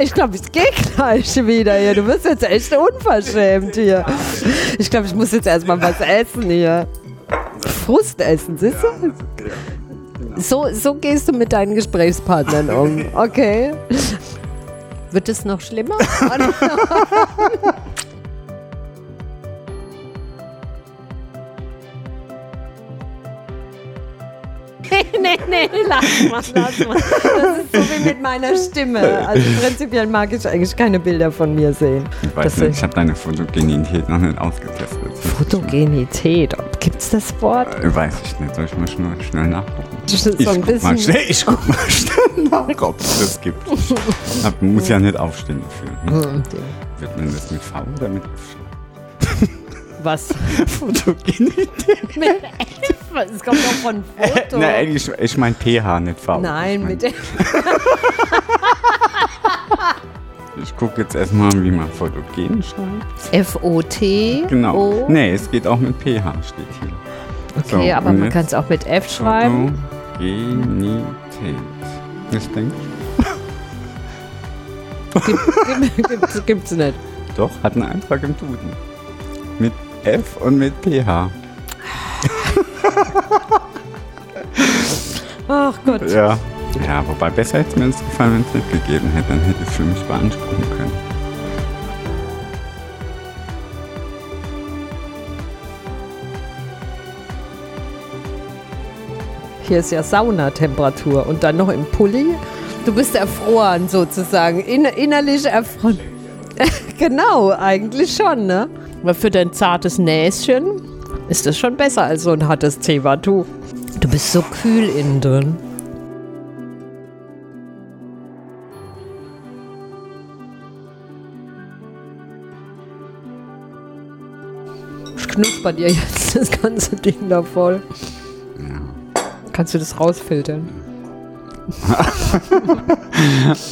Ich glaube, ich gehe gleich wieder hier. Du bist jetzt echt unverschämt hier. Ich glaube, ich muss jetzt erstmal was essen hier. Frust essen, siehst du? So, so gehst du mit deinen Gesprächspartnern um. Okay. Wird es noch schlimmer? nee, lass mal, lass mal. Das ist so wie mit meiner Stimme. Also prinzipiell mag ich eigentlich keine Bilder von mir sehen. Ich weiß Das nicht, ich habe deine Fotogenität noch nicht ausgetestet. Fotogenität. Gibt es das Wort? Äh, Weiß ich nicht. Soll ich mal schnell, schnell nachgucken? Das ist Ich so ein guck, mal schnell, ich guck mal schnell nach, ob es das gibt. Man muss ja nicht aufstehen dafür. Ne? Hm, Wird man das mit V oder mit F? Was? Fotogenität? Mit F? Es kommt doch von Foto. Nein, ich, ich meine PH, nicht V. Nein, ich mein, mit der. Ich gucke jetzt erstmal, wie man fotogen schreibt. F-O-T. Genau. O. Nee, es geht auch mit PH, steht hier. Okay, So, aber man kann es auch mit F schreiben. Fotogenität. Ich denke, Gibt, gibt's, gibt's nicht. doch, hat einen Eintrag im Duden. Mit F und mit PH. Ach Gott. Ja. Ja, wobei besser hätte es mir das gefallen, wenn es nicht gegeben hätte. Dann hätte ich es für mich beanspruchen können. Hier ist ja Saunatemperatur und dann noch im Pulli. Du bist erfroren sozusagen, In, innerlich erfroren. genau, eigentlich schon, ne? Aber für dein zartes Näschen ist das schon besser als so ein hartes Zewa-Tuch. Du bist so kühl innen drin. Ich knusper dir jetzt das ganze Ding da voll. Ja. Kannst du das rausfiltern?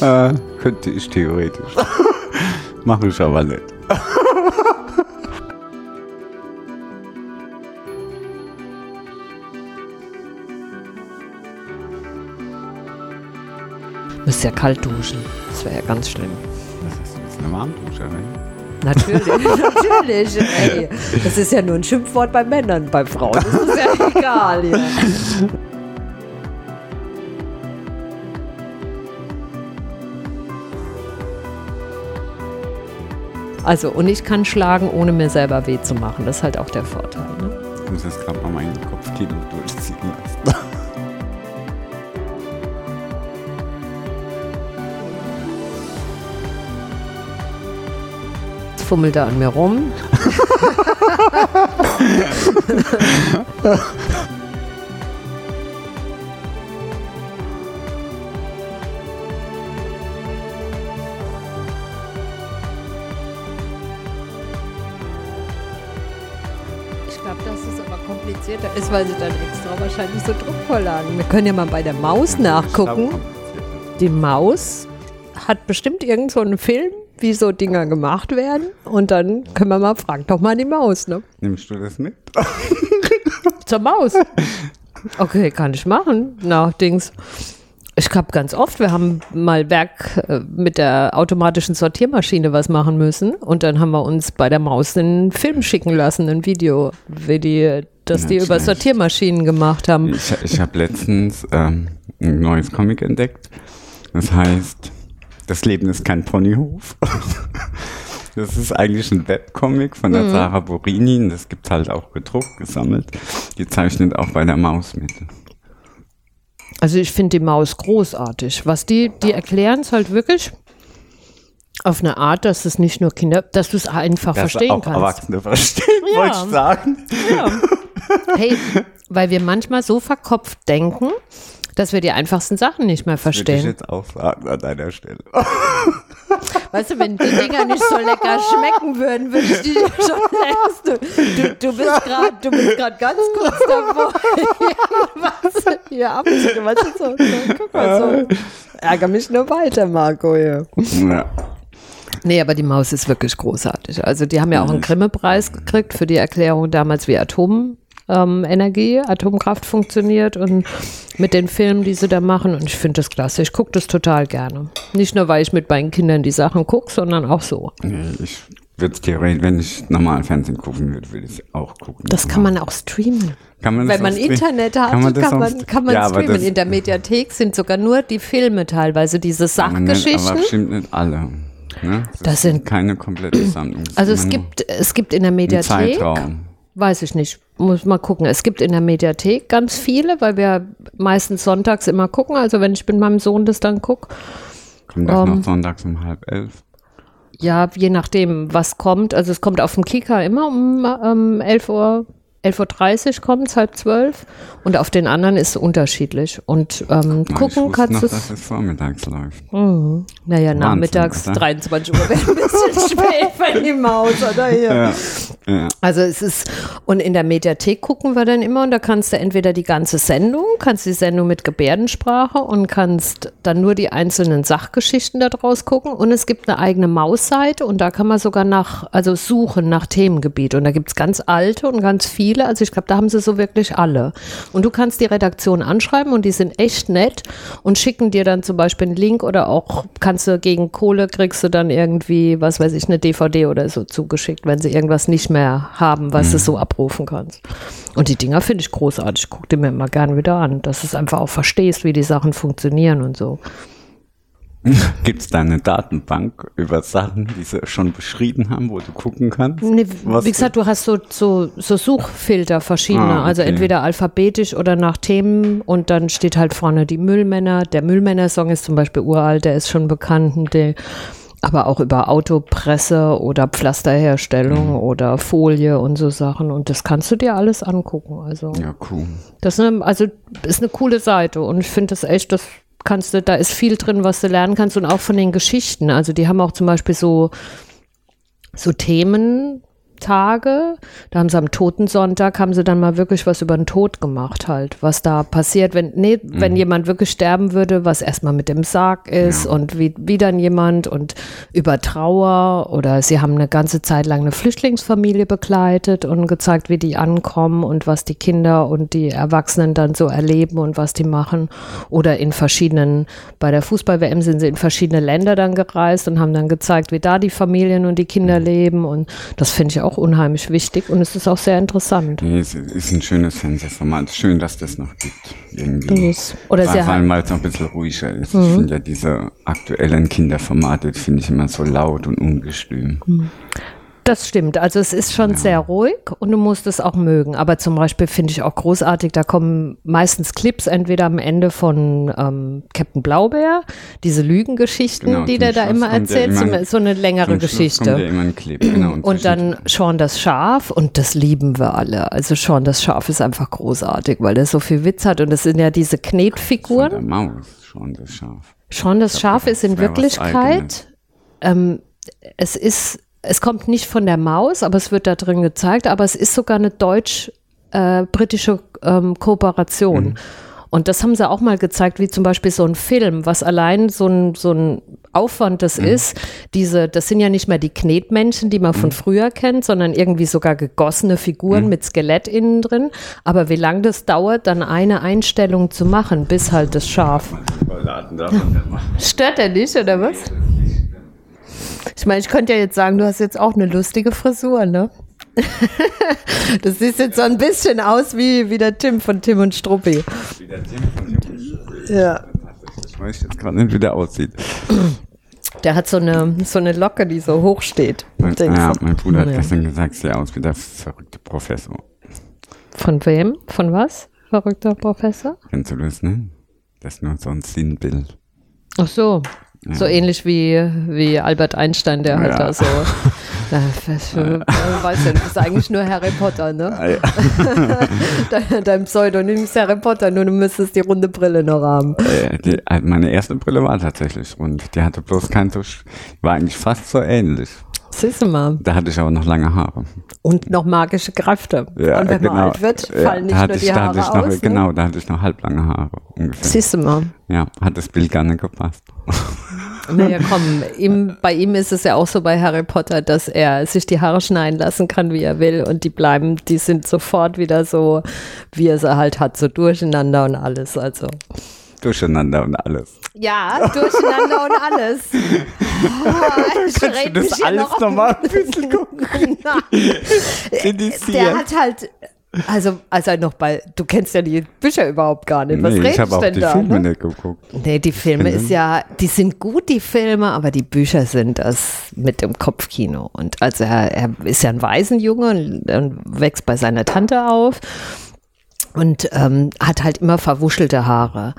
Äh, könnte ich theoretisch. Mache ich aber nicht. Müsst ja kalt duschen. Das wäre ja ganz schlimm. Das ist jetzt eine Warmdusche, ne? Natürlich, natürlich. Ey, das ist ja nur ein Schimpfwort bei Männern, bei Frauen. Das ist ja egal. Ja. Also, und ich kann schlagen, ohne mir selber weh zu machen. Das ist halt auch der Vorteil. Ne? Ich muss jetzt gerade mal meinen Kopfkino durchziehen lassen. Jetzt fummelt er an mir rum. ist, weil sie dann extra wahrscheinlich so Druckvorlagen. Wir können ja mal bei der Maus nachgucken. Die Maus hat bestimmt irgend so einen Film, wie so Dinger gemacht werden. Und dann können wir mal fragen, doch mal die Maus, ne? Nimmst du das mit? Zur Maus. Okay, kann ich machen. Na, Dings. Ich glaube ganz oft, wir haben mal Werk äh, mit der automatischen Sortiermaschine was machen müssen und dann haben wir uns bei der Maus einen Film schicken lassen, ein Video, wie die, dass die über. Sortiermaschinen gemacht haben. Ich, ich habe letztens ähm, ein neues Comic entdeckt. Das heißt, das Leben ist kein Ponyhof. Das ist eigentlich ein Webcomic von der Sarah Borini. Das gibt halt auch gedruckt, gesammelt. Die zeichnet auch bei der Maus mit. Also ich finde die Maus großartig. Was die, die erklären es halt wirklich auf eine Art, dass es nicht nur Kinder, dass du es einfach Das verstehen auch kannst. Erwachsene verstehen, Ja. wollte ich sagen. Ja. Hey, weil wir manchmal so verkopft denken, dass wir die einfachsten Sachen nicht mehr Würde ich verstehen. jetzt auch sagen an deiner Stelle. Weißt du, wenn die Dinger nicht so lecker schmecken würden, würde ich die schon längst. Du, du, du bist gerade, du bist gerade ganz kurz davor, was hier abzunehmen. Was ist so? so? Guck mal so. Ärger mich nur weiter, Marco. Hier. Ja. Nee, aber die Maus ist wirklich großartig. Also die haben ja auch einen Grimme-Preis gekriegt für die Erklärung damals, wie Atombomben ähm, Energie, Atomkraft funktioniert und mit den Filmen, die sie da machen. Und ich finde das klasse. Ich gucke das total gerne. Nicht nur, weil ich mit meinen Kindern die Sachen gucke, sondern auch so. Nee, ich würde es theoretisch, wenn ich normal Fernsehen gucken würde, würde ich es auch gucken. Das kann man auch streamen. Kann man Wenn man? Internet hat, Kann kann man man, das kann man, Ja, streamen. In der Mediathek sind sogar nur die Filme teilweise, diese Aber nicht- Aber Sachgeschichten. bestimmt nicht alle. Ne? Das sind- keine komplette Sammlung. Das Also es gibt, es gibt in der Mediathek, Zeitraum. weiß ich nicht, muss mal gucken. Es gibt in der Mediathek ganz viele, weil wir meistens sonntags immer gucken. Also wenn ich mit meinem Sohn das dann gucke, Kommt das Ähm, noch sonntags um halb elf? ja, je nachdem, was kommt. Also es kommt auf dem Kika immer um ähm, 11 Uhr. 11.30 Uhr kommt es, halb zwölf. Und auf den anderen ist es unterschiedlich. Und ähm, Nein, ich gucken kannst du dass es vormittags läuft. Mhm. Naja, nachmittags oder? 23 Uhr wäre ein bisschen spät für die Maus, oder hier. Ja. Ja. Also es ist, und in der Mediathek gucken wir dann immer und da kannst du entweder die ganze Sendung, kannst die Sendung mit Gebärdensprache und kannst dann nur die einzelnen Sachgeschichten da draus gucken und es gibt eine eigene Mausseite und da kann man sogar nach, also suchen nach Themengebiet und da gibt es ganz alte und ganz viele, also ich glaube, da haben sie so wirklich alle. Und du kannst die Redaktion anschreiben und die sind echt nett und schicken dir dann zum Beispiel einen Link oder auch kannst du gegen Kohle kriegst du dann irgendwie, was weiß ich, eine DVD oder so zugeschickt, wenn sie irgendwas nicht mehr haben, was du so abrufen kannst. Und die Dinger finde ich großartig. Ich gucke die mir immer gern wieder an, dass du es einfach auch verstehst, wie die Sachen funktionieren und so. Gibt es da eine Datenbank über Sachen, die sie schon beschrieben haben, wo du gucken kannst? Nee, wie gesagt, du hast so, so, so Suchfilter verschiedene, Ah, also okay. entweder alphabetisch oder nach Themen und dann steht halt vorne die Müllmänner. Der Müllmänner-Song ist zum Beispiel uralt, der ist schon bekannt, der, aber auch über Autopresse oder Pflasterherstellung Mhm. oder Folie und so Sachen und das kannst du dir alles angucken. Also Ja, cool. das ist eine, also ist eine coole Seite und ich finde das echt, das kannst du, da ist viel drin, was du lernen kannst und auch von den Geschichten. Also die haben auch zum Beispiel so, so Thementage. Da haben sie am Totensonntag, haben sie dann mal wirklich was über den Tod gemacht halt, was da passiert, wenn, nee, wenn jemand wirklich sterben würde, was erstmal mit dem Sarg ist und wie, wie dann jemand und über Trauer oder sie haben eine ganze Zeit lang eine Flüchtlingsfamilie begleitet und gezeigt, wie die ankommen und was die Kinder und die Erwachsenen dann so erleben und was die machen. Oder in verschiedenen, bei der Fußball-WM sind sie in verschiedene Länder dann gereist und haben dann gezeigt, wie da die Familien und die Kinder leben und das finde ich auch unheimlich wichtig und es ist auch sehr interessant. Nee, es ist ein schönes Fernsehformat. Schön, dass das noch gibt. Irgendwie. Das oder Vor sehr- Mhm. allem, weil es noch ein bisschen ruhiger ist. Ich finde ja diese aktuellen Kinderformate, finde ich immer so laut und ungestüm. Mhm. Das stimmt. Also es ist schon sehr ruhig und du musst es auch mögen. Aber zum Beispiel finde ich auch großartig, da kommen meistens Clips entweder am Ende von ähm, Captain Blaubeer, diese Lügengeschichten, Genau, die der da Schluss immer kommt ja erzählt, immer ein- so eine längere Geschichte. Ja immer genau. Und dann Sean das Schaf und das lieben wir alle. Also Sean das Schaf ist einfach großartig, weil der so viel Witz hat und das sind ja diese Von Knetfiguren. der Maus schon das Schaf. Sean das Schaf ist in Wirklichkeit, ähm, es ist, es kommt nicht von der Maus, aber es wird da drin gezeigt, aber es ist sogar eine deutsch-britische ähm, Kooperation. Mhm. Und das haben sie auch mal gezeigt, wie zum Beispiel so ein Film, was allein so ein, so ein Aufwand Mhm. das ist. Diese, das sind ja nicht mehr die Knetmenschen, die man Mhm. von früher kennt, sondern irgendwie sogar gegossene Figuren mit Skelett innen drin. Aber wie lange das dauert, dann eine Einstellung zu machen, bis halt das Schaf. Stört er nicht, oder was? Ich meine, ich könnte ja jetzt sagen, du hast jetzt auch eine lustige Frisur, ne? Das sieht jetzt so ein bisschen aus wie, wie der Tim von Tim und Struppi. Ja. Ich weiß jetzt gerade nicht, wie der aussieht. Der hat so eine, so eine Locke, die so hoch steht. Mein, ja, du? mein Bruder hat gestern gesagt, sieht aus wie der verrückte Professor. Von wem? Von was? Verrückter Professor? Kennst du das, ne? Das ist nur so ein Sinnbild. Ach so. So ähnlich wie, wie Albert Einstein, der halt Ja. da so. Na, was weiß ja, du bist eigentlich nur Harry Potter, ne? Dein, dein Pseudonym ist Harry Potter, nur du müsstest die runde Brille noch haben. Äh, die, also meine erste Brille war tatsächlich rund. Die hatte bloß kein so, war eigentlich fast so ähnlich. Siehst du mal. Da hatte ich aber noch lange Haare. Und noch magische Kräfte. Ja, Und wenn genau. man alt wird, Ja, fallen nicht nur die ich, da Haare ich noch, aus. Ne? Genau, da hatte ich noch halblange Haare ungefähr. Siehst du mal. Ja, hat das Bild gar nicht gepasst. Naja, komm, ihm, bei ihm ist es ja auch so bei Harry Potter, dass er sich die Haare schneiden lassen kann, wie er will. Und die bleiben, die sind sofort wieder so, wie er sie halt hat, so durcheinander und alles. Also. Durcheinander und alles. Ja, durcheinander und alles. Oh, Kannst du das alles nochmal ein bisschen gucken? Der hat halt also, also noch bei, du kennst ja die Bücher überhaupt gar nicht. Was nee, redest ich habe auch denn die da? Filme ne? nicht geguckt. Nee, die Filme ist ja, die sind gut, die Filme, aber die Bücher sind das mit dem Kopfkino. Und also er, er ist ja ein Waisenjunge und, und wächst bei seiner Tante auf und ähm, hat halt immer verwuschelte Haare.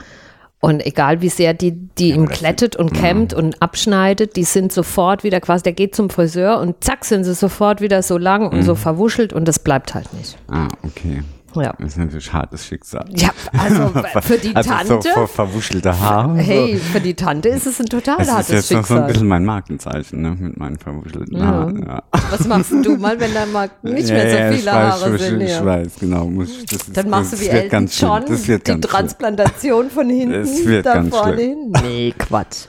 Und egal wie sehr die, die ihm klettet und kämmt und abschneidet, die sind sofort wieder quasi, der geht zum Friseur und zack sind sie sofort wieder so lang und so verwuschelt und das bleibt halt nicht. Ah, okay. Ja. Das ist natürlich hartes Schicksal. Ja, also für die also Tante. So ver verwuschelte Haare. Hey, für die Tante ist es ein total Das ist hartes jetzt noch so ein Schicksal. bisschen mein Markenzeichen, ne, mit meinen verwuschelten Ja. Haaren. Ja. Was machst du mal, wenn da mal nicht Ja, mehr so ja, viele weiß, Haare ich, sind? Ich Ja. weiß, genau. Muss, ich- das ist, Dann machst du das wie wird Elton. John, Das die schlimm. Transplantation von hinten wird da ganz vorne schlimm. hin. Nee, Quatsch.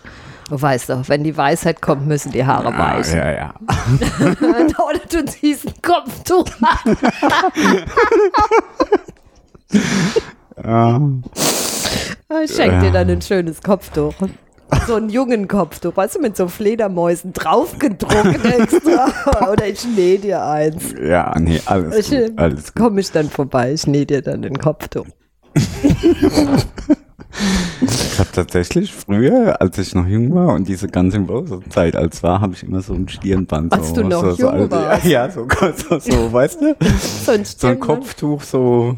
Du weißt doch, wenn die Weisheit kommt, müssen die Haare Ah, weichen. ja, ja. Oder du ziehst ein Kopftuch an. ja. Ich schenk dir dann ein schönes Kopftuch. So einen jungen Kopftuch, weißt du, mit so Fledermäusen draufgedruckt extra. Oder ich nähe dir eins. Ja, nee, alles Ich, gut. Alles gut. Komme ich dann vorbei, ich nähe dir dann ein Kopftuch. Ich habe tatsächlich früher, als ich noch jung war und diese ganze Rose-Zeit als war, habe ich immer so ein Stirnband. Als so, du noch so, so, jung warst. Ja, so, so, so, weißt du? So ein, So ein. Kopftuch, so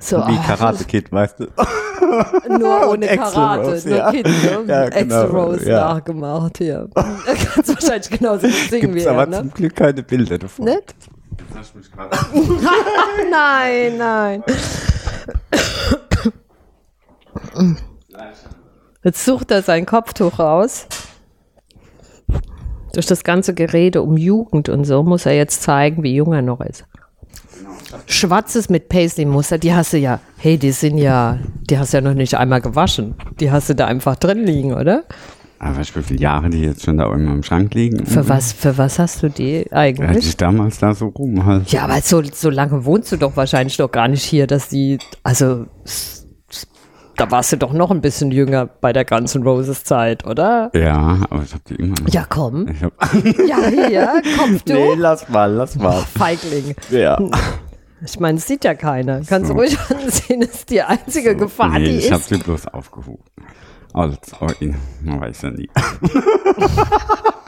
So, wie ah, Karate Kid, weißt du? Nur ohne Karate, Rose, nur ja. Kind, ne? Ja, genau, Rose ja. nachgemacht hier. Da kannst du wahrscheinlich genauso gut singen Gibt's wie aber er, ne? zum Glück keine Bilder davon. Nicht? nein, nein. Jetzt sucht er sein Kopftuch raus. Durch das ganze Gerede um Jugend und so muss er jetzt zeigen, wie jung er noch ist. Schwarzes mit Paisley-Muster, die hast du ja, hey, die sind ja, die hast du ja noch nicht einmal gewaschen. Die hast du da einfach drin liegen, oder? Aber weißt du, wie viele Jahre die jetzt schon da oben im Schrank liegen? Für was, für was hast du die Ja, eigentlich? ich damals da so rum halt. Ja, aber so, so lange wohnst du doch wahrscheinlich noch gar nicht hier, dass die, also da warst du doch noch ein bisschen jünger bei der ganzen Roses Zeit, oder? Ja, aber ich hab die immer noch. Ja, komm. Ich hab, Ja, hier, kommst du. nee, lass mal, lass mal. Feigling. Ja. Ich meine, es sieht ja keiner. Kannst du So. ruhig ansehen, das ist die einzige Gefahr, nee, die ich hab ist. sie bloß aufgehoben. Also, oh, man weiß ja nie.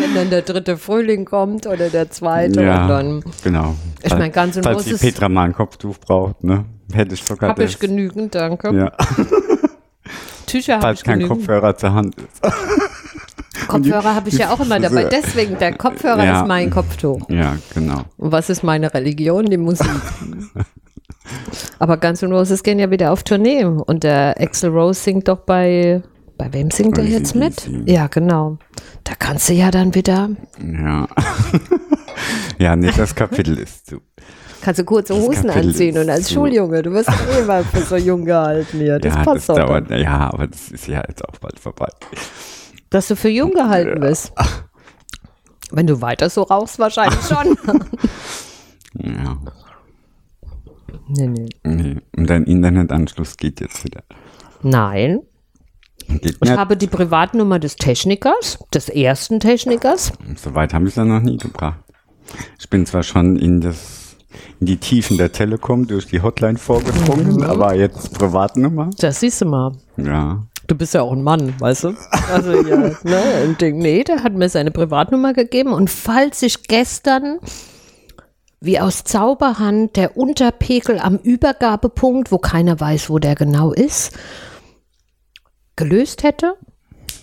Wenn dann der dritte Frühling kommt oder der zweite und ja, dann genau. Ich mein, ganz und Falls die Petra mal ein Kopftuch braucht, ne? Hätte ich sogar habe ich genügend, danke. Ja, Tücher habe falls ich kein genügend. Kopfhörer zur Hand ist. Kopfhörer habe ich ja auch immer dabei. Deswegen, der Kopfhörer Ja. ist mein Kopftuch. Ja, genau. Und was ist meine Religion? Die Musik. Aber Guns N' Roses gehen ja wieder auf Tournee und der Axel Rose singt doch bei, bei wem singt er jetzt mit? Ja, genau. Da kannst du ja dann wieder, Ja. ja, nee, das Kapitel ist zu. kannst du kurze Hosen anziehen und als zu- Schuljunge, du wirst doch immer für so jung gehalten hier. Das ja, passt das doch. dauert, Dann. ja, aber das ist ja jetzt auch bald vorbei. Dass du für jung gehalten bist. Wenn du weiter so rauchst, wahrscheinlich schon. Ja. nee, nee. Nee. Und dein Internetanschluss geht jetzt wieder. Nein, ich nicht. habe die Privatnummer des Technikers, des ersten Technikers. Soweit habe ich es ja noch nie gebracht. Ich bin zwar schon in das in die Tiefen der Telekom durch die Hotline vorgedrungen, Mhm. aber jetzt Privatnummer. Das siehst du mal. Ja. Du bist ja auch ein Mann, weißt du? Also ja, ne, ein Ding. Nee, der hat mir seine Privatnummer gegeben und falls ich gestern wie aus Zauberhand der Unterpegel am Übergabepunkt, wo keiner weiß, wo der genau ist, gelöst hätte.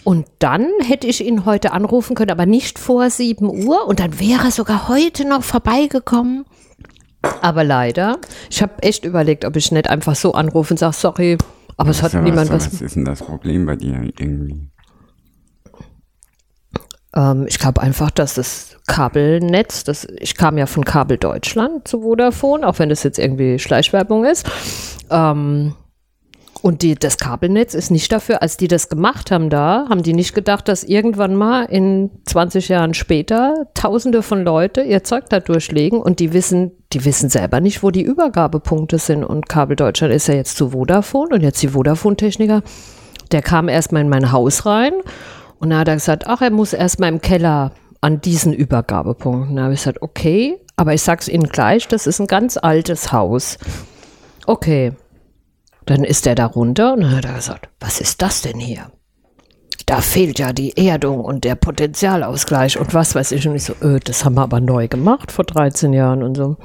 Und dann hätte ich ihn heute anrufen können, aber nicht vor 7 Uhr. Und dann wäre er sogar heute noch vorbeigekommen. Aber leider, ich habe echt überlegt, ob ich nicht einfach so anrufe und sage, sorry, aber es hat So, niemand was, was. was ist denn das Problem bei dir irgendwie? Ähm, ich glaube einfach, dass das Kabelnetz, das, ich kam ja von Kabel Deutschland zu Vodafone, auch wenn das jetzt irgendwie Schleichwerbung ist. Ähm, Und die, das Kabelnetz ist nicht dafür, als die das gemacht haben da, haben die nicht gedacht, dass irgendwann mal in 20 Jahren später Tausende von Leute ihr Zeug da durchlegen und die wissen, die wissen selber nicht, wo die Übergabepunkte sind. Und Kabel Deutschland ist ja jetzt zu Vodafone und jetzt die Vodafone-Techniker, der kam erstmal in mein Haus rein und da hat er gesagt, ach, er muss erstmal im Keller an diesen Übergabepunkten. Da habe ich gesagt, okay, aber ich sag's Ihnen gleich, das ist ein ganz altes Haus. Okay. Dann ist er da runter und dann hat er gesagt, was ist das denn hier? Da fehlt ja die Erdung und der Potentialausgleich und was weiß ich. Und ich so, öh, das haben wir aber neu gemacht vor 13 Jahren und so.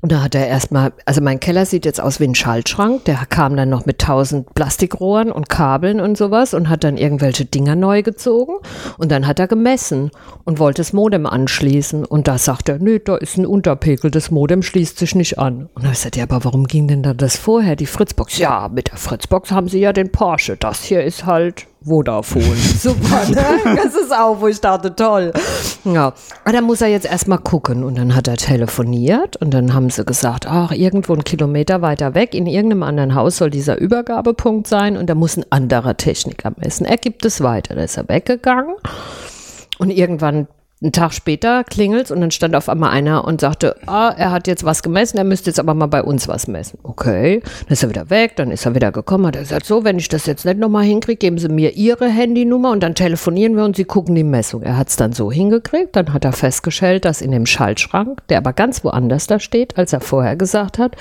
Und da hat er erstmal, also mein Keller sieht jetzt aus wie ein Schaltschrank. Der kam dann noch mit tausend Plastikrohren und Kabeln und sowas und hat dann irgendwelche Dinger neu gezogen. Und dann hat er gemessen und wollte das Modem anschließen. Und da sagt er, nö, da ist ein Unterpegel, das Modem schließt sich nicht an. Und da habe ich gesagt, ja, aber warum ging denn da das vorher, die Fritzbox? Ja, mit der Fritzbox haben sie ja den Porsche. Das hier ist halt Vodafone. Super, ne? Das ist auch, wo ich dachte, toll. Ja. Aber da muss er jetzt erstmal gucken. Und dann hat er telefoniert und dann haben sie gesagt, ach, irgendwo einen Kilometer weiter weg, in irgendeinem anderen Haus soll dieser Übergabepunkt sein und da muss ein anderer Techniker messen. Er gibt es weiter. Da ist er weggegangen. Und irgendwann einen Tag später klingelt und dann stand auf einmal einer und sagte, ah, er hat jetzt was gemessen, er müsste jetzt aber mal bei uns was messen. Okay, dann ist er wieder weg, dann ist er wieder gekommen, hat er gesagt, so, wenn ich das jetzt nicht nochmal hinkriege, geben Sie mir Ihre Handynummer und dann telefonieren wir und Sie gucken die Messung. Er hat es dann so hingekriegt, dann hat er festgestellt, dass in dem Schaltschrank, der aber ganz woanders da steht, als er vorher gesagt hat,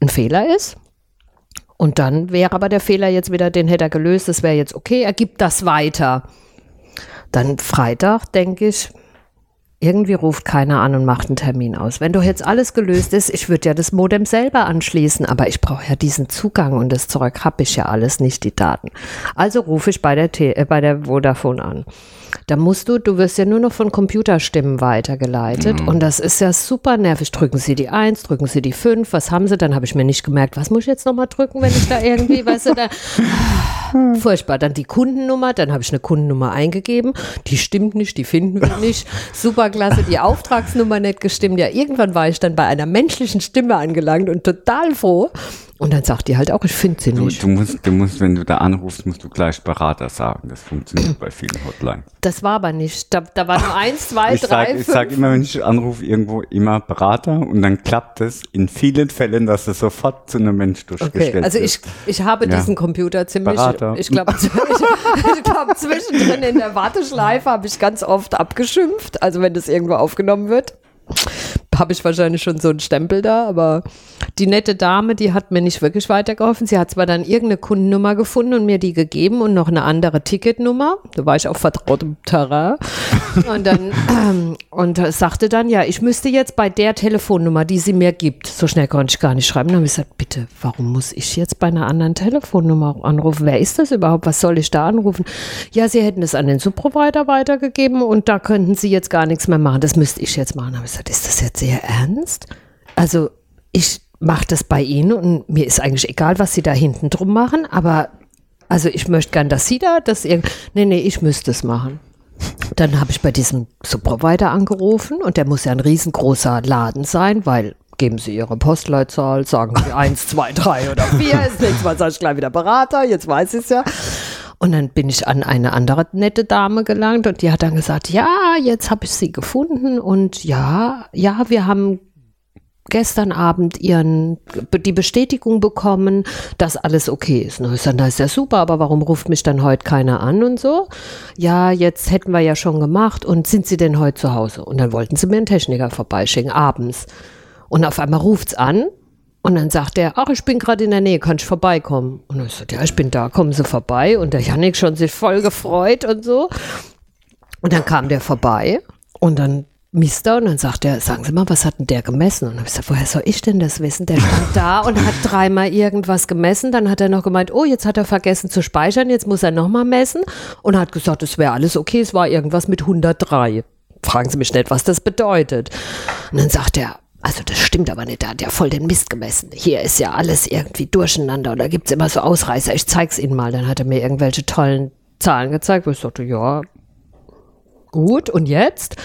ein Fehler ist. Und dann wäre aber der Fehler jetzt wieder, den hätte er gelöst, das wäre jetzt okay, er gibt das weiter. Dann Freitag, denke ich, irgendwie ruft keiner an und macht einen Termin aus. Wenn doch jetzt alles gelöst ist, ich würde ja das Modem selber anschließen, aber ich brauche ja diesen Zugang und das Zeug habe ich ja alles nicht, die Daten. Also rufe ich bei der, T äh, bei der Vodafone an. Da musst du, du wirst ja nur noch von Computerstimmen weitergeleitet mhm. und das ist ja super nervig. Drücken Sie die 1, drücken Sie die 5, was haben Sie? Dann habe ich mir nicht gemerkt, was muss ich jetzt nochmal drücken, wenn ich da irgendwie, weißt du, da, furchtbar. Dann die Kundennummer, dann habe ich eine Kundennummer eingegeben, die stimmt nicht, die finden wir nicht. Super klasse, die Auftragsnummer nicht gestimmt. Ja, irgendwann war ich dann bei einer menschlichen Stimme angelangt und total froh. Und dann sagt die halt auch, ich finde sie nicht. Du, musst, du musst, wenn du da anrufst, musst du gleich Berater sagen. Das funktioniert bei vielen Hotlines. Das war aber nicht. Da, da war nur eins, zwei, ich drei, sag, fünf. Ich sage immer, wenn ich anrufe, irgendwo immer Berater und dann klappt es in vielen Fällen, dass es sofort zu einem Mensch durchgestellt okay, also ich, ich habe Ja. diesen Computer ziemlich, Berater. ich glaube, ich, ich glaub, zwischendrin in der Warteschleife habe ich ganz oft abgeschimpft, also wenn das irgendwo aufgenommen wird. Habe ich wahrscheinlich schon so einen Stempel da, aber die nette Dame, die hat mir nicht wirklich weitergeholfen. Sie hat zwar dann irgendeine Kundennummer gefunden und mir die gegeben und noch eine andere Ticketnummer. Da war ich auf vertrautem Terrain. Und dann ähm, und sagte dann, ja, ich müsste jetzt bei der Telefonnummer, die sie mir gibt, so schnell konnte ich gar nicht schreiben. Dann habe ich gesagt, bitte, warum muss ich jetzt bei einer anderen Telefonnummer anrufen? Wer ist das überhaupt? Was soll ich da anrufen? Ja, sie hätten es an den Subprovider weitergegeben und da könnten sie jetzt gar nichts mehr machen. Das müsste ich jetzt machen. Da habe ich gesagt, ist das jetzt sehr ernst? Also ich mache das bei Ihnen und mir ist eigentlich egal, was Sie da hinten drum machen, aber also ich möchte gern, dass Sie da das irgendwie. Nee, nee, ich müsste es machen. Dann habe ich bei diesem Subprovider angerufen und der muss ja ein riesengroßer Laden sein, weil geben Sie Ihre Postleitzahl, sagen Sie 1, 2, 3 oder 4, ist nichts, mal sage ich gleich wieder Berater, jetzt weiß ich es ja. Und dann bin ich an eine andere nette Dame gelangt und die hat dann gesagt, ja, jetzt habe ich sie gefunden und ja, ja, wir haben gestern Abend ihren, die Bestätigung bekommen, dass alles okay ist. Und ich sage, das ist ja super, aber warum ruft mich dann heute keiner an und so? Ja, jetzt hätten wir ja schon gemacht und sind Sie denn heute zu Hause? Und dann wollten sie mir einen Techniker vorbeischicken, abends. Und auf einmal ruft's an und dann sagt er, ach, ich bin gerade in der Nähe, kann ich vorbeikommen? Und ich sagte, ja, ich bin da, kommen Sie vorbei. Und der Janik schon sich voll gefreut und so. Und dann kam der vorbei und dann misst er und dann sagt er, sagen Sie mal, was hat denn der gemessen? Und dann habe ich gesagt, woher soll ich denn das wissen? Der stand da und hat dreimal irgendwas gemessen. Dann hat er noch gemeint, oh, jetzt hat er vergessen zu speichern, jetzt muss er nochmal messen. Und hat gesagt, es wäre alles okay, es war irgendwas mit 103. Fragen Sie mich nicht, was das bedeutet. Und dann sagt er, also das stimmt aber nicht, da hat ja voll den Mist gemessen. Hier ist ja alles irgendwie durcheinander und da gibt es immer so Ausreißer. Ich zeig's Ihnen mal. Dann hat er mir irgendwelche tollen Zahlen gezeigt, wo ich sagte, ja, Gut, und jetzt?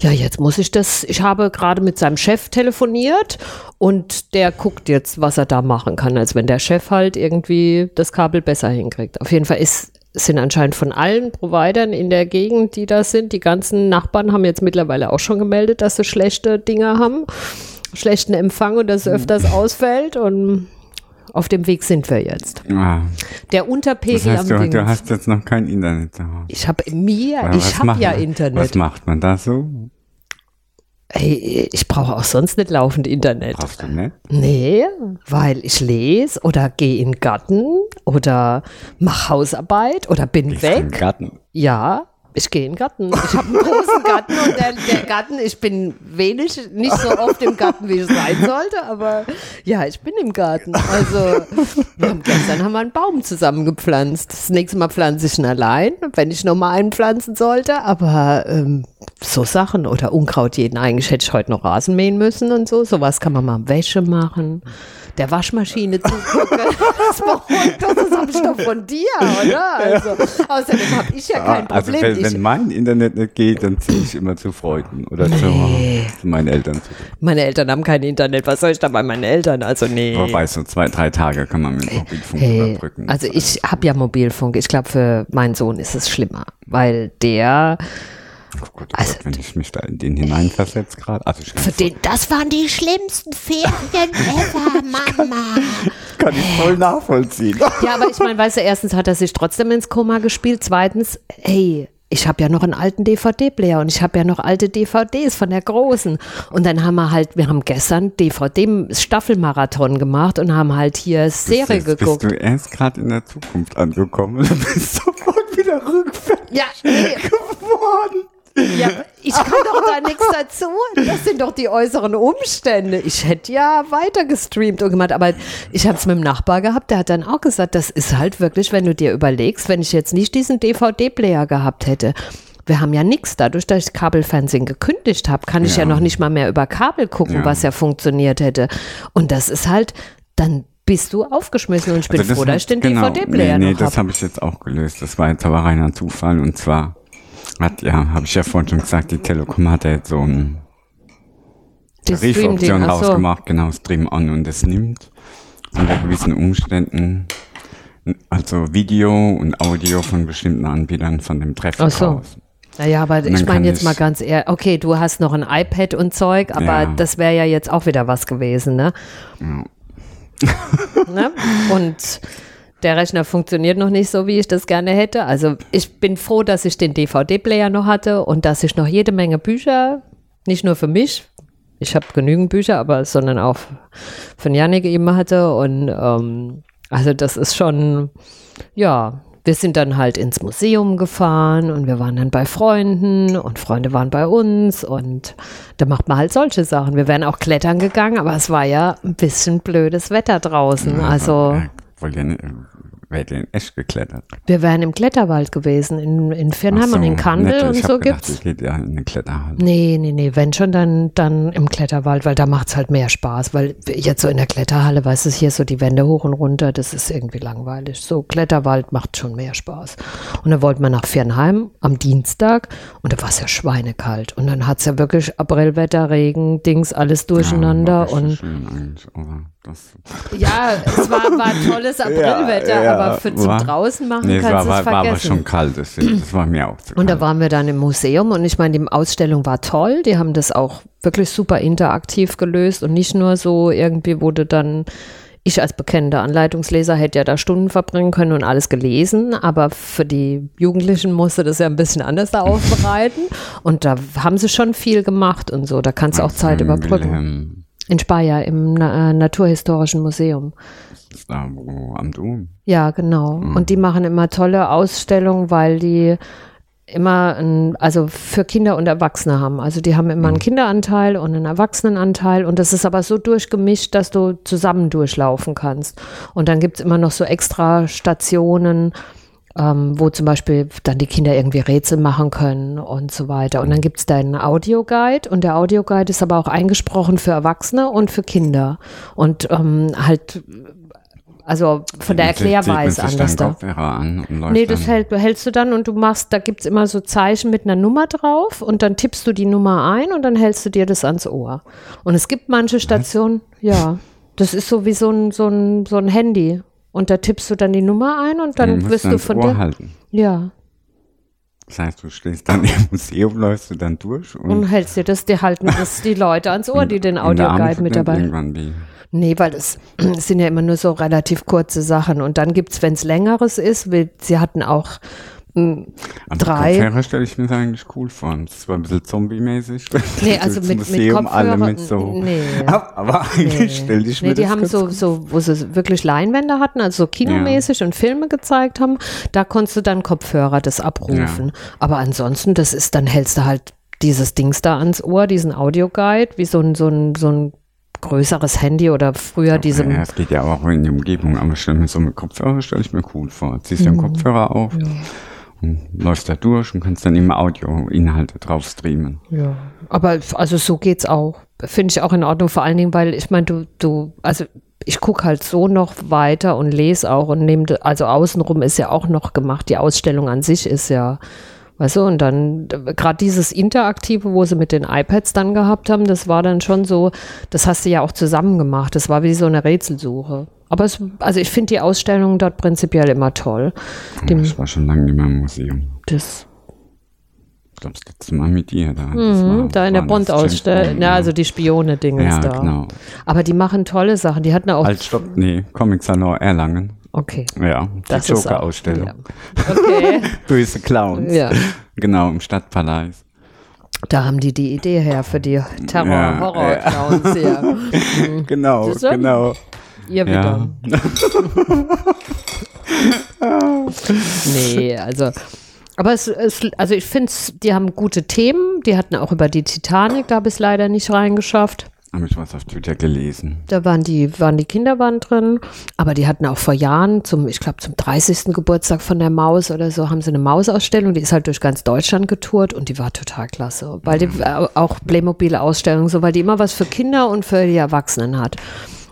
Ja, jetzt muss ich das, ich habe gerade mit seinem Chef telefoniert und der guckt jetzt, was er da machen kann, als wenn der Chef halt irgendwie das Kabel besser hinkriegt. Auf jeden Fall ist, sind anscheinend von allen Providern in der Gegend, die da sind, die ganzen Nachbarn haben jetzt mittlerweile auch schon gemeldet, dass sie schlechte Dinge haben, schlechten Empfang und dass es öfters ausfällt und auf dem Weg sind wir jetzt. Ah, Der Unterpegel das heißt, am du, Ding. du hast jetzt noch kein Internet ich habe mir, Aber ich habe ja Internet. Was macht man da so? Hey, ich brauche auch sonst nicht laufend Internet. Brauchst du nicht? Nee, weil ich lese oder gehe in den Garten oder mache Hausarbeit oder bin Gehst in den weg. Garten. Ja, ich gehe in den Garten. Ich habe einen großen Garten und der, der Garten, ich bin wenig, nicht so oft im Garten, wie ich sein sollte, aber ja, ich bin im Garten. Also, wir haben gestern haben wir einen Baum zusammen gepflanzt. Das nächste Mal pflanze ich ihn allein, wenn ich nochmal einen pflanzen sollte, aber ähm, so Sachen oder Unkraut jeden. Eigentlich hätte ich heute noch Rasen mähen müssen und so. Sowas kann man mal Wäsche machen, der Waschmaschine zugucken. Das das habe ich doch von dir, oder? Also, außerdem habe ich ja kein Ah, also Problem. Wenn, mein Internet nicht geht, dann ziehe ich immer zu Freunden oder zu, zu meinen Eltern zu. meine Eltern haben kein Internet. Was soll ich da bei meinen Eltern? Also nee. Wobei so zwei, drei Tage kann man mit Mobilfunk Hey, überbrücken. also ich habe ja Mobilfunk. Ich glaube, für meinen Sohn ist es schlimmer, weil der, oh Gott, oh also- Gott, wenn ich mich da in den hineinversetze gerade. Also für den, das waren die schlimmsten Ferien ever, Mama. kann ich voll nachvollziehen. Ja, aber ich meine, weißt du, erstens hat er sich trotzdem ins Koma gespielt. Zweitens, hey, ich habe ja noch einen alten DVD-Player und ich habe ja noch alte DVDs von der großen. Und dann haben wir halt, wir haben gestern DVD-Staffelmarathon gemacht und haben halt hier Serie Jetzt geguckt. Bist du erst gerade in der Zukunft angekommen und bist sofort wieder rückfällig Ja, nee, geworden. Ja, ich kann doch da nichts dazu. Das sind doch die äußeren Umstände. Ich hätte ja weiter gestreamt und gemacht, aber ich habe es mit dem Nachbar gehabt, der hat dann auch gesagt, das ist halt wirklich, wenn du dir überlegst, wenn ich jetzt nicht diesen DVD-Player gehabt hätte. Wir haben ja nichts. Dadurch, dass ich Kabelfernsehen gekündigt habe, kann ich ja. Ja. noch nicht mal mehr über Kabel gucken, Ja. was ja funktioniert hätte. Und das ist halt, dann bist du aufgeschmissen und ich bin Also froh, dass ich den genau, DVD-Player nee, nee, noch das habe. habe ich jetzt auch gelöst. Das war jetzt aber reiner Zufall und zwar hat, ja, habe ich ja vorhin schon gesagt, die Telekom hat ja jetzt so ein Die Tarifoption rausgemacht, genau, Stream On und es nimmt unter gewissen Umständen also Video und Audio von bestimmten Anbietern von dem Treffen Ach so. raus. Naja, aber ich meine jetzt ich- mal ganz ehrlich, okay, du hast noch ein iPad und Zeug, aber Ja. das wäre ja jetzt auch wieder was gewesen, ne? ne? Und der Rechner funktioniert noch nicht so, wie ich das gerne hätte. Also ich bin froh, dass ich den DVD-Player noch hatte und dass ich noch jede Menge Bücher, nicht nur für mich, ich habe genügend Bücher, aber sondern auch für den Janik eben hatte. Und ähm, also das ist schon, ja, wir sind dann halt ins Museum gefahren und wir waren dann bei Freunden und Freunde waren bei uns und da macht man halt solche Sachen. Wir wären auch klettern gegangen, aber es war ja ein bisschen blödes Wetter draußen. Also ihr in echt geklettert? wir wären im Kletterwald gewesen, in, in Firnheim so, und in Kandel nett. und ich so gedacht, gibt's. Ihr geht ja in eine Kletterhalle. Nee, nee, nee, wenn schon, dann, dann im Kletterwald, weil da macht's halt mehr Spaß, weil jetzt so in der Kletterhalle, weißt du, hier so die Wände hoch und runter, das ist irgendwie langweilig. So Kletterwald macht schon mehr Spaß. Und dann wollten wir nach Fernheim am Dienstag und da war es ja schweinekalt und dann hat's ja wirklich Aprilwetter, Regen, Dings, alles durcheinander Ja, und schön eigentlich, aber das ja, es war, war tolles Aprilwetter, Ja, ja, aber für zum war- draußen machen Nee, es kannst war, du war, es war aber vergessen. schon kalt, das, das war mir auch zu Und da kalt. waren wir dann im Museum und ich meine, die Ausstellung war toll. Die haben das auch wirklich super interaktiv gelöst und nicht nur so irgendwie wurde dann, ich als bekennender Anleitungsleser hätte ja da Stunden verbringen können und alles gelesen, aber für die Jugendlichen musste das ja ein bisschen anders da aufbereiten. Und da haben sie schon viel gemacht und so. Da kannst du auch Zeit überbrücken. In Speyer im äh, Naturhistorischen Museum. ist da wo am Dom. Ja, genau. Und die machen immer tolle Ausstellungen, weil die immer, ein, also für Kinder und Erwachsene haben. Also die haben immer einen Kinderanteil und einen Erwachsenenanteil und das ist aber so durchgemischt, dass du zusammen durchlaufen kannst. Und dann gibt's immer noch so extra Stationen, ähm, wo zum Beispiel dann die Kinder irgendwie Rätsel machen können und so weiter. Und dann gibt's da einen Audioguide und der Audioguide ist aber auch eingesprochen für Erwachsene und für Kinder. Und ähm, halt Also von der Erklärweise anders da. An und läuft Nee, das hält, hältst du dann und du machst, da gibt es immer so Zeichen mit einer Nummer drauf und dann tippst du die Nummer ein und dann hältst du dir das ans Ohr. Und es gibt manche Stationen, ja, das ist so wie so ein, so ein, so ein Handy. Und da tippst du dann die Nummer ein und dann musst wirst du von Ohr der. halten. Ja, Das heißt, du stehst dann im Museum, läufst du dann durch und, und hältst dir das, die halten das die Leute ans Ohr, die den Audioguide mit dabei wie. Nee, weil es, es sind ja immer nur so relativ kurze Sachen. Und dann gibt es, wenn es längeres ist, will, sie hatten auch Also drei. Kopfhörer stelle ich mir das eigentlich cool vor. Das war ein bisschen zombie-mäßig. Nee, also mit, mit Museum, alle Kopfhörer. mit so. Nee. Aber, eigentlich stelle ich mir Nee, die haben so, so, wo sie wirklich Leinwände hatten, also so kinomäßig und Filme gezeigt haben, da konntest du dann Kopfhörer das abrufen. Aber ansonsten, das ist, dann hältst du halt dieses Dings da ans Ohr, diesen Audioguide, wie so ein, so ein, so ein größeres Handy oder früher diese. Ja, es geht ja auch in die Umgebung, aber stell mir so mit Kopfhörer stelle ich mir cool vor. Ziehst dir einen Kopfhörer auf und läufst da durch und kannst dann immer Audioinhalte drauf streamen. Ja, aber also so geht's auch. Finde ich auch in Ordnung, vor allen Dingen, weil ich meine, du, du, also ich gucke halt so noch weiter und lese auch und nehme, also außenrum ist ja auch noch gemacht, die Ausstellung an sich ist ja, weißt du, und dann gerade dieses Interaktive, wo sie mit den iPads dann gehabt haben, das war dann schon so, das hast du ja auch zusammen gemacht, das war wie so eine Rätselsuche. Aber es, also ich finde die Ausstellung dort prinzipiell immer toll. Dem, Ich war schon lange nicht mehr im Museum. das, Ich glaube, das letzte Mal mit dir da. Das mhm, war- da in der das Bond-Ausstellung, ja, also die Spione-Ding ja, ist da. genau. Aber die machen tolle Sachen. Die hatten auch. Halt, stopp, nee, Comic Salon Erlangen. Okay. Ja, die ist Joker-Ausstellung. Ja. Okay. Böse Clowns. ja. Genau, im Stadtpalais. Da haben die die Idee her für die Ja, Terror-Horror-Clowns hier. Genau, Siehst du? genau. Ihr Ja. wieder. Nee, also. Aber es, es also ich finde, die haben gute Themen. Die hatten auch über die Titanic, da habe ich es leider nicht reingeschafft. Habe ich was auf Twitter gelesen. Da waren die, waren die Kinderbahn drin, aber die hatten auch vor Jahren zum, ich glaube, zum 30. Geburtstag von der Maus oder so, haben sie eine Mausausstellung, die ist halt durch ganz Deutschland getourt und die war total klasse. Weil die äh, auch Playmobil-Ausstellung, so, weil die immer was für Kinder und für die Erwachsenen hat.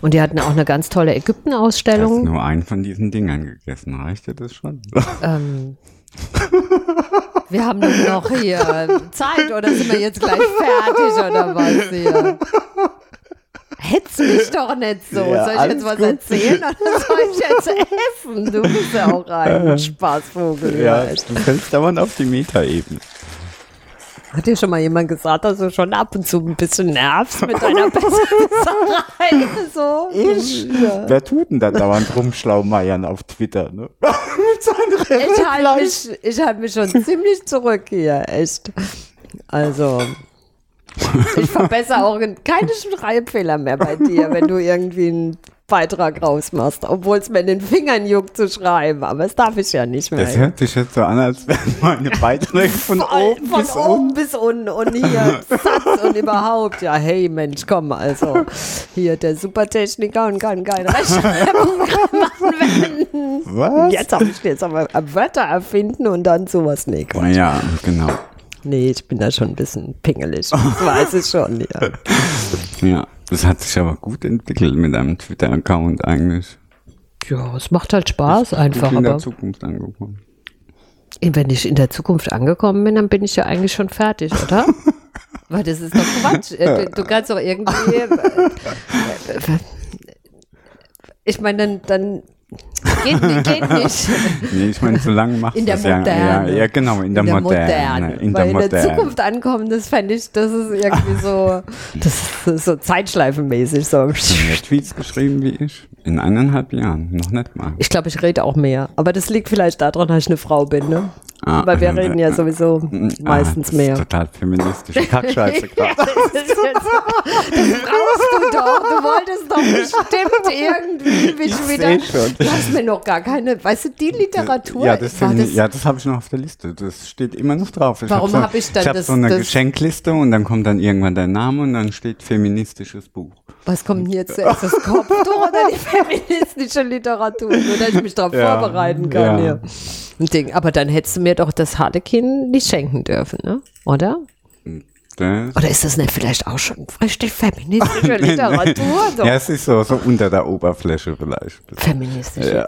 Und die hatten auch eine ganz tolle Du hast Ägypten-Ausstellung. nur einen von diesen Dingern gegessen. Reicht dir das schon? Ähm, wir haben doch noch hier Zeit oder sind wir jetzt gleich fertig oder was hier? Hetz mich doch nicht so. Ja, soll ich jetzt was gut. erzählen oder soll ich jetzt essen? Du bist ja auch ein Spaßvogel. ja, du fällst dauernd auf die Metaebene. Hat dir schon mal jemand gesagt, dass du schon ab und zu ein bisschen nervst mit deiner Besserwisserei? So? Ich? Ja. Wer tut denn da dauernd rumschlaumeiern auf Twitter, ne? Ich halte mich, ich halt mich schon ziemlich zurück hier, echt. Also, ich verbessere auch keine Schreibfehler mehr bei dir, wenn du irgendwie einen Beitrag rausmachst, obwohl es mir in den Fingern juckt zu schreiben, aber das darf ich ja nicht mehr. Das hört sich jetzt so an, als wären meine Beiträge von Voll, oben von bis oben unten. bis unten und hier Satz und überhaupt. Ja, hey Mensch, komm, also hier der Supertechniker und kann kein Rechtschreibprogramm anwenden. Was? Jetzt habe ich jetzt aber Wörter erfinden und dann sowas. Nee, Quatsch. Ja, genau. Nee, ich bin da schon ein bisschen pingelig. Das weiß ich schon, ja. Ja, das hat sich aber gut entwickelt mit einem Twitter-Account eigentlich. Ja, es macht halt Spaß Gut einfach, in der Zukunft angekommen. wenn ich in der Zukunft angekommen bin, dann bin ich ja eigentlich schon fertig, oder? Weil das ist doch Quatsch. Äh, Du, du kannst doch irgendwie. äh, äh, Ich meine, dann, dann geht, nicht- geht nicht. Nee, ich meine, so lange macht In der das ja. Ja, Moderne. ja, genau, in der, Moderne. In der Weil in der Moderne. Zukunft ankommen, das fände ich, das ist irgendwie so, das ist so zeitschleifenmäßig. So. Wir Tweets geschrieben wie ich? In eineinhalb Jahren. Noch nicht mal. Ich glaube, ich rede auch mehr. Aber das liegt vielleicht daran, dass ich eine Frau bin, ne? Ah, Weil wir äh, reden ja sowieso meistens ah, das mehr. Ist total feministische Kackscheiße gerade. das, das brauchst du doch. Du wolltest doch bestimmt irgendwie mich Ich wieder. schon. Du mir noch gar keine. Weißt du, die Literatur. Ja, das, das, ich- ja, das habe ich noch auf der Liste. Das steht immer noch drauf. Ich Warum so, hab ich dann Ich habe das- so eine das- Geschenkliste und dann kommt dann irgendwann dein Name und dann steht feministisches Buch. Was kommt denn jetzt zuerst? Das Kopftuch oder die feministische Literatur? Nur, dass ich mich darauf Ja, vorbereiten kann. ja. Ein Ding. Aber dann hättest du mir doch das Harlekin nicht schenken dürfen, ne? Oder? Das Oder ist das nicht vielleicht auch schon richtig feministische Literatur? So. ja, es ist so, so unter der Oberfläche vielleicht. Feministisch. Ja.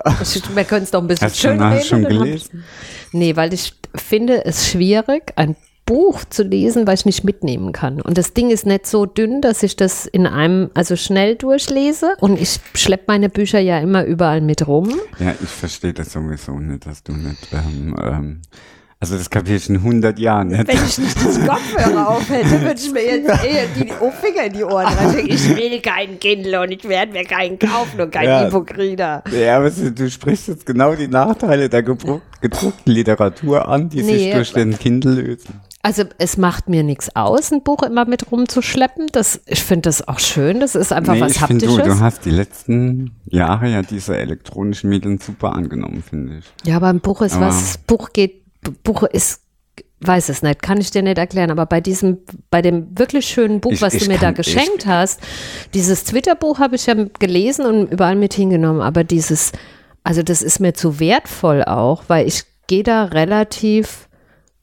Wir können es doch ein bisschen Hast du schön hast reden. schon gelesen? Nee, weil ich finde es schwierig, ein Buch zu lesen, weil ich nicht mitnehmen kann. Und das Ding ist nicht so dünn, dass ich das in einem, also schnell durchlese. Und ich schleppe meine Bücher ja immer überall mit rum. Ja, ich verstehe das sowieso nicht, dass du nicht, ähm, ähm, also das kapiere ich in 100 Jahren nicht. Wenn ich nicht das Kopfhörer auf hätte, würde ich mir jetzt eher die Finger in die Ohren reinstecken. Ich will keinen Kindle und ich werde mir keinen kaufen und keinen Ja. E-Book-Reader. Ja, aber du, du sprichst jetzt genau die Nachteile der gedruck- gedruckten Literatur an, die sich Nee, durch den Kindle lösen. Also es macht mir nichts aus, ein Buch immer mit rumzuschleppen. Das, ich finde das auch schön. Das ist einfach Nee, was ich Haptisches. du, du hast die letzten Jahre ja diese elektronischen Medien super angenommen, finde ich. Ja, aber ein Buch ist Aber- was, Buch geht, Buch ist, weiß es nicht, kann ich dir nicht erklären, aber bei diesem, bei dem wirklich schönen Buch, Ich- was ich du mir da kann- geschenkt hast, dieses Twitter-Buch habe ich ja gelesen und überall mit hingenommen, aber dieses, also das ist mir zu wertvoll auch, weil ich gehe da relativ,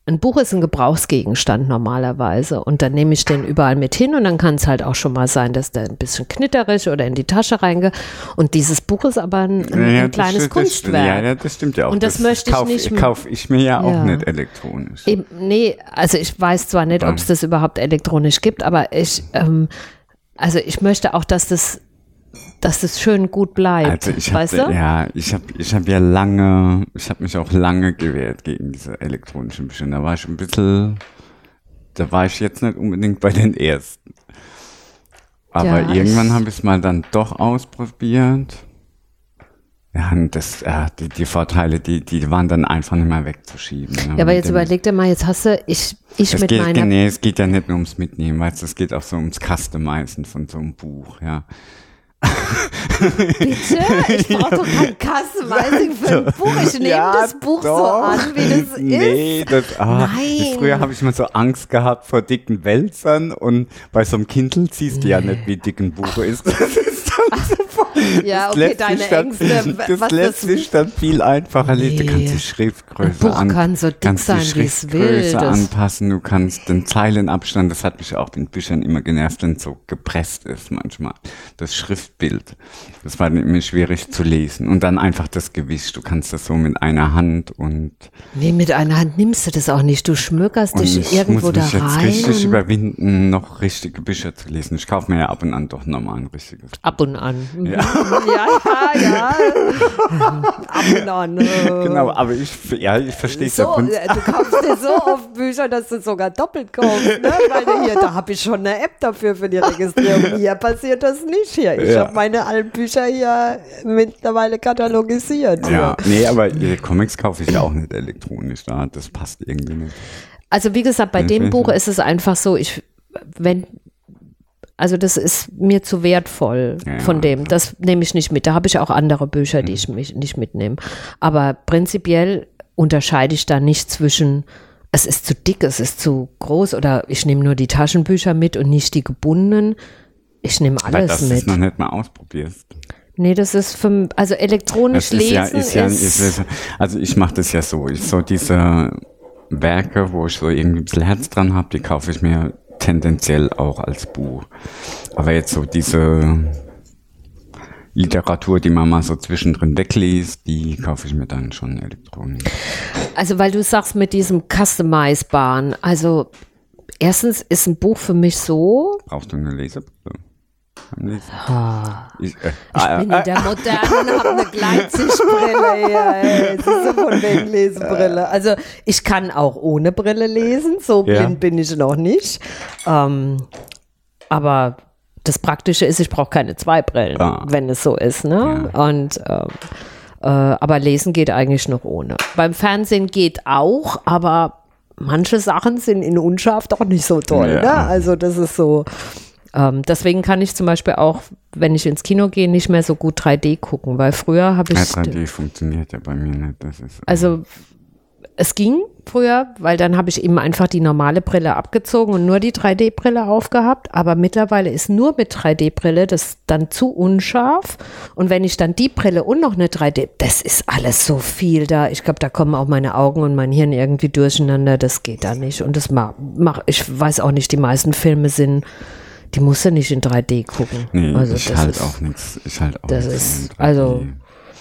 ein Buch ist ein Gebrauchsgegenstand normalerweise und dann nehme ich den überall mit hin und dann kann es halt auch schon mal sein, dass der ein bisschen knitterig oder in die Tasche reingeht und dieses Buch ist aber ein, ein, Ja, ein das kleines das Kunstwerk. Ja, ja, das stimmt ja auch. Und das möchte ich kauf, nicht Kaufe ich mir ja auch Ja. nicht elektronisch. Eben, nee, also ich weiß zwar nicht, ob es das überhaupt elektronisch gibt, aber ich, ähm, also ich möchte auch, dass das, dass das schön gut bleibt. Also ich weißt habe du? ja, ich habe ich hab ja lange, ich habe mich auch lange gewehrt gegen diese elektronischen Bücher. Da war ich ein bisschen, da war ich jetzt nicht unbedingt bei den ersten. Aber Ja, irgendwann habe ich es mal dann doch ausprobiert. Ja, und das, ja, die, die Vorteile, die, die waren dann einfach nicht mehr wegzuschieben. ne, Ja, aber jetzt überleg dir mal, jetzt hast du, ich, ich es mit geht, meiner, nee, es geht ja nicht nur ums Mitnehmen, weißt du, es geht auch so ums Customizen von so einem Buch, ja. Bitte, ich brauche doch kein Customizing für ein Buch, ich nehme Ja, das Buch so doch. an, wie das ist. Nee, das, ah, Nein. Früher habe ich mal so Angst gehabt vor dicken Wälzern und bei so einem Kindle siehst du ja nicht, wie dick ein Buch ist. Das ist dann so, Ja, das okay, deine dann, Ängste, Das was lässt das- sich dann viel einfacher lesen. Du Nee. kannst die Schriftgröße Ein Buch an, kann so dick kannst sein, die wie es will. Schriftgröße Das- anpassen, du kannst den Zeilenabstand, das hat mich auch in Büchern immer genervt, wenn es so gepresst ist manchmal. Das Schriftbild, das war dann immer schwierig zu lesen. Und dann einfach das Gewicht, du kannst das so mit einer Hand und Nee, mit einer Hand nimmst du das auch nicht. Du schmückerst und dich ich irgendwo muss da mich jetzt rein. richtig überwinden, noch richtige Bücher zu lesen. Ich kaufe mir ja ab und an doch nochmal ein richtiges. Ab und an. Ja. ja, ja. ja. Ab und an. äh. Genau, aber ich, ja, ich verstehe es ja. So, Prinz- äh, du kaufst dir so oft Bücher, dass du sogar doppelt kaufst. Ne? Weil hier, da habe ich schon eine App dafür für die Registrierung. Hier passiert das nicht hier. Ich Ja. habe meine alten Bücher hier mittlerweile katalogisiert. Ja, nee, aber die Comics kaufe ich ja auch nicht elektronisch. Da, das passt irgendwie nicht. Also wie gesagt, bei dem Mhm. Buch ist es einfach so, ich, wenn, also das ist mir zu wertvoll Ja, von dem. Das nehme ich nicht mit. Da habe ich auch andere Bücher, die ich mich nicht mitnehme. Aber prinzipiell unterscheide ich da nicht zwischen, es ist zu dick, es ist zu groß oder ich nehme nur die Taschenbücher mit und nicht die gebundenen. Ich nehme Weil alles das mit. ist noch nicht mal ausprobierst. Nee, das ist für, also elektronisch lesen ja, ist ja, ist, ist, also ich mache das ja so. Ich so diese Werke, wo ich so irgendwie ein bisschen Herz dran habe, die kaufe ich mir tendenziell auch als Buch. Aber jetzt so diese Literatur, die man mal so zwischendrin wegliest, die kaufe ich mir dann schon elektronisch. Also, weil du sagst mit diesem Customizebaren, also erstens ist ein Buch für mich so, Brauchst du eine Lesebrille? Lesen? Ich, äh, ich ah, bin ah, in der Modernen und habe eine Gleitsichtbrille hier. Ey. Das ist so von wegen Lesebrille. Also ich kann auch ohne Brille lesen, so Ja. blind bin ich noch nicht. Ähm, aber das Praktische ist, ich brauche keine zwei Brillen, Ah. wenn es so ist. Ne? Und ähm, äh, aber lesen geht eigentlich noch ohne. Beim Fernsehen geht auch, aber manche Sachen sind in unscharf doch nicht so toll. Ja. Ne? Also das ist so. Ähm, deswegen kann ich zum Beispiel auch, wenn ich ins Kino gehe, nicht mehr so gut 3D gucken, weil früher habe ich, ja, 3D funktioniert ja bei mir nicht. Also es ging früher, weil dann habe ich eben einfach die normale Brille abgezogen und nur die 3D-Brille aufgehabt. Aber mittlerweile ist nur mit 3D-Brille das dann zu unscharf. Und wenn ich dann die Brille und noch eine 3D, das ist alles so viel da. Ich glaube, da kommen auch meine Augen und mein Hirn irgendwie durcheinander. Das geht da nicht. Und das mach, mach ich weiß auch nicht, die meisten Filme sind die musst du nicht in 3D gucken. Nee, also das halt ist, auch nichts. Ich halt auch Das nichts ist, in 3D. also,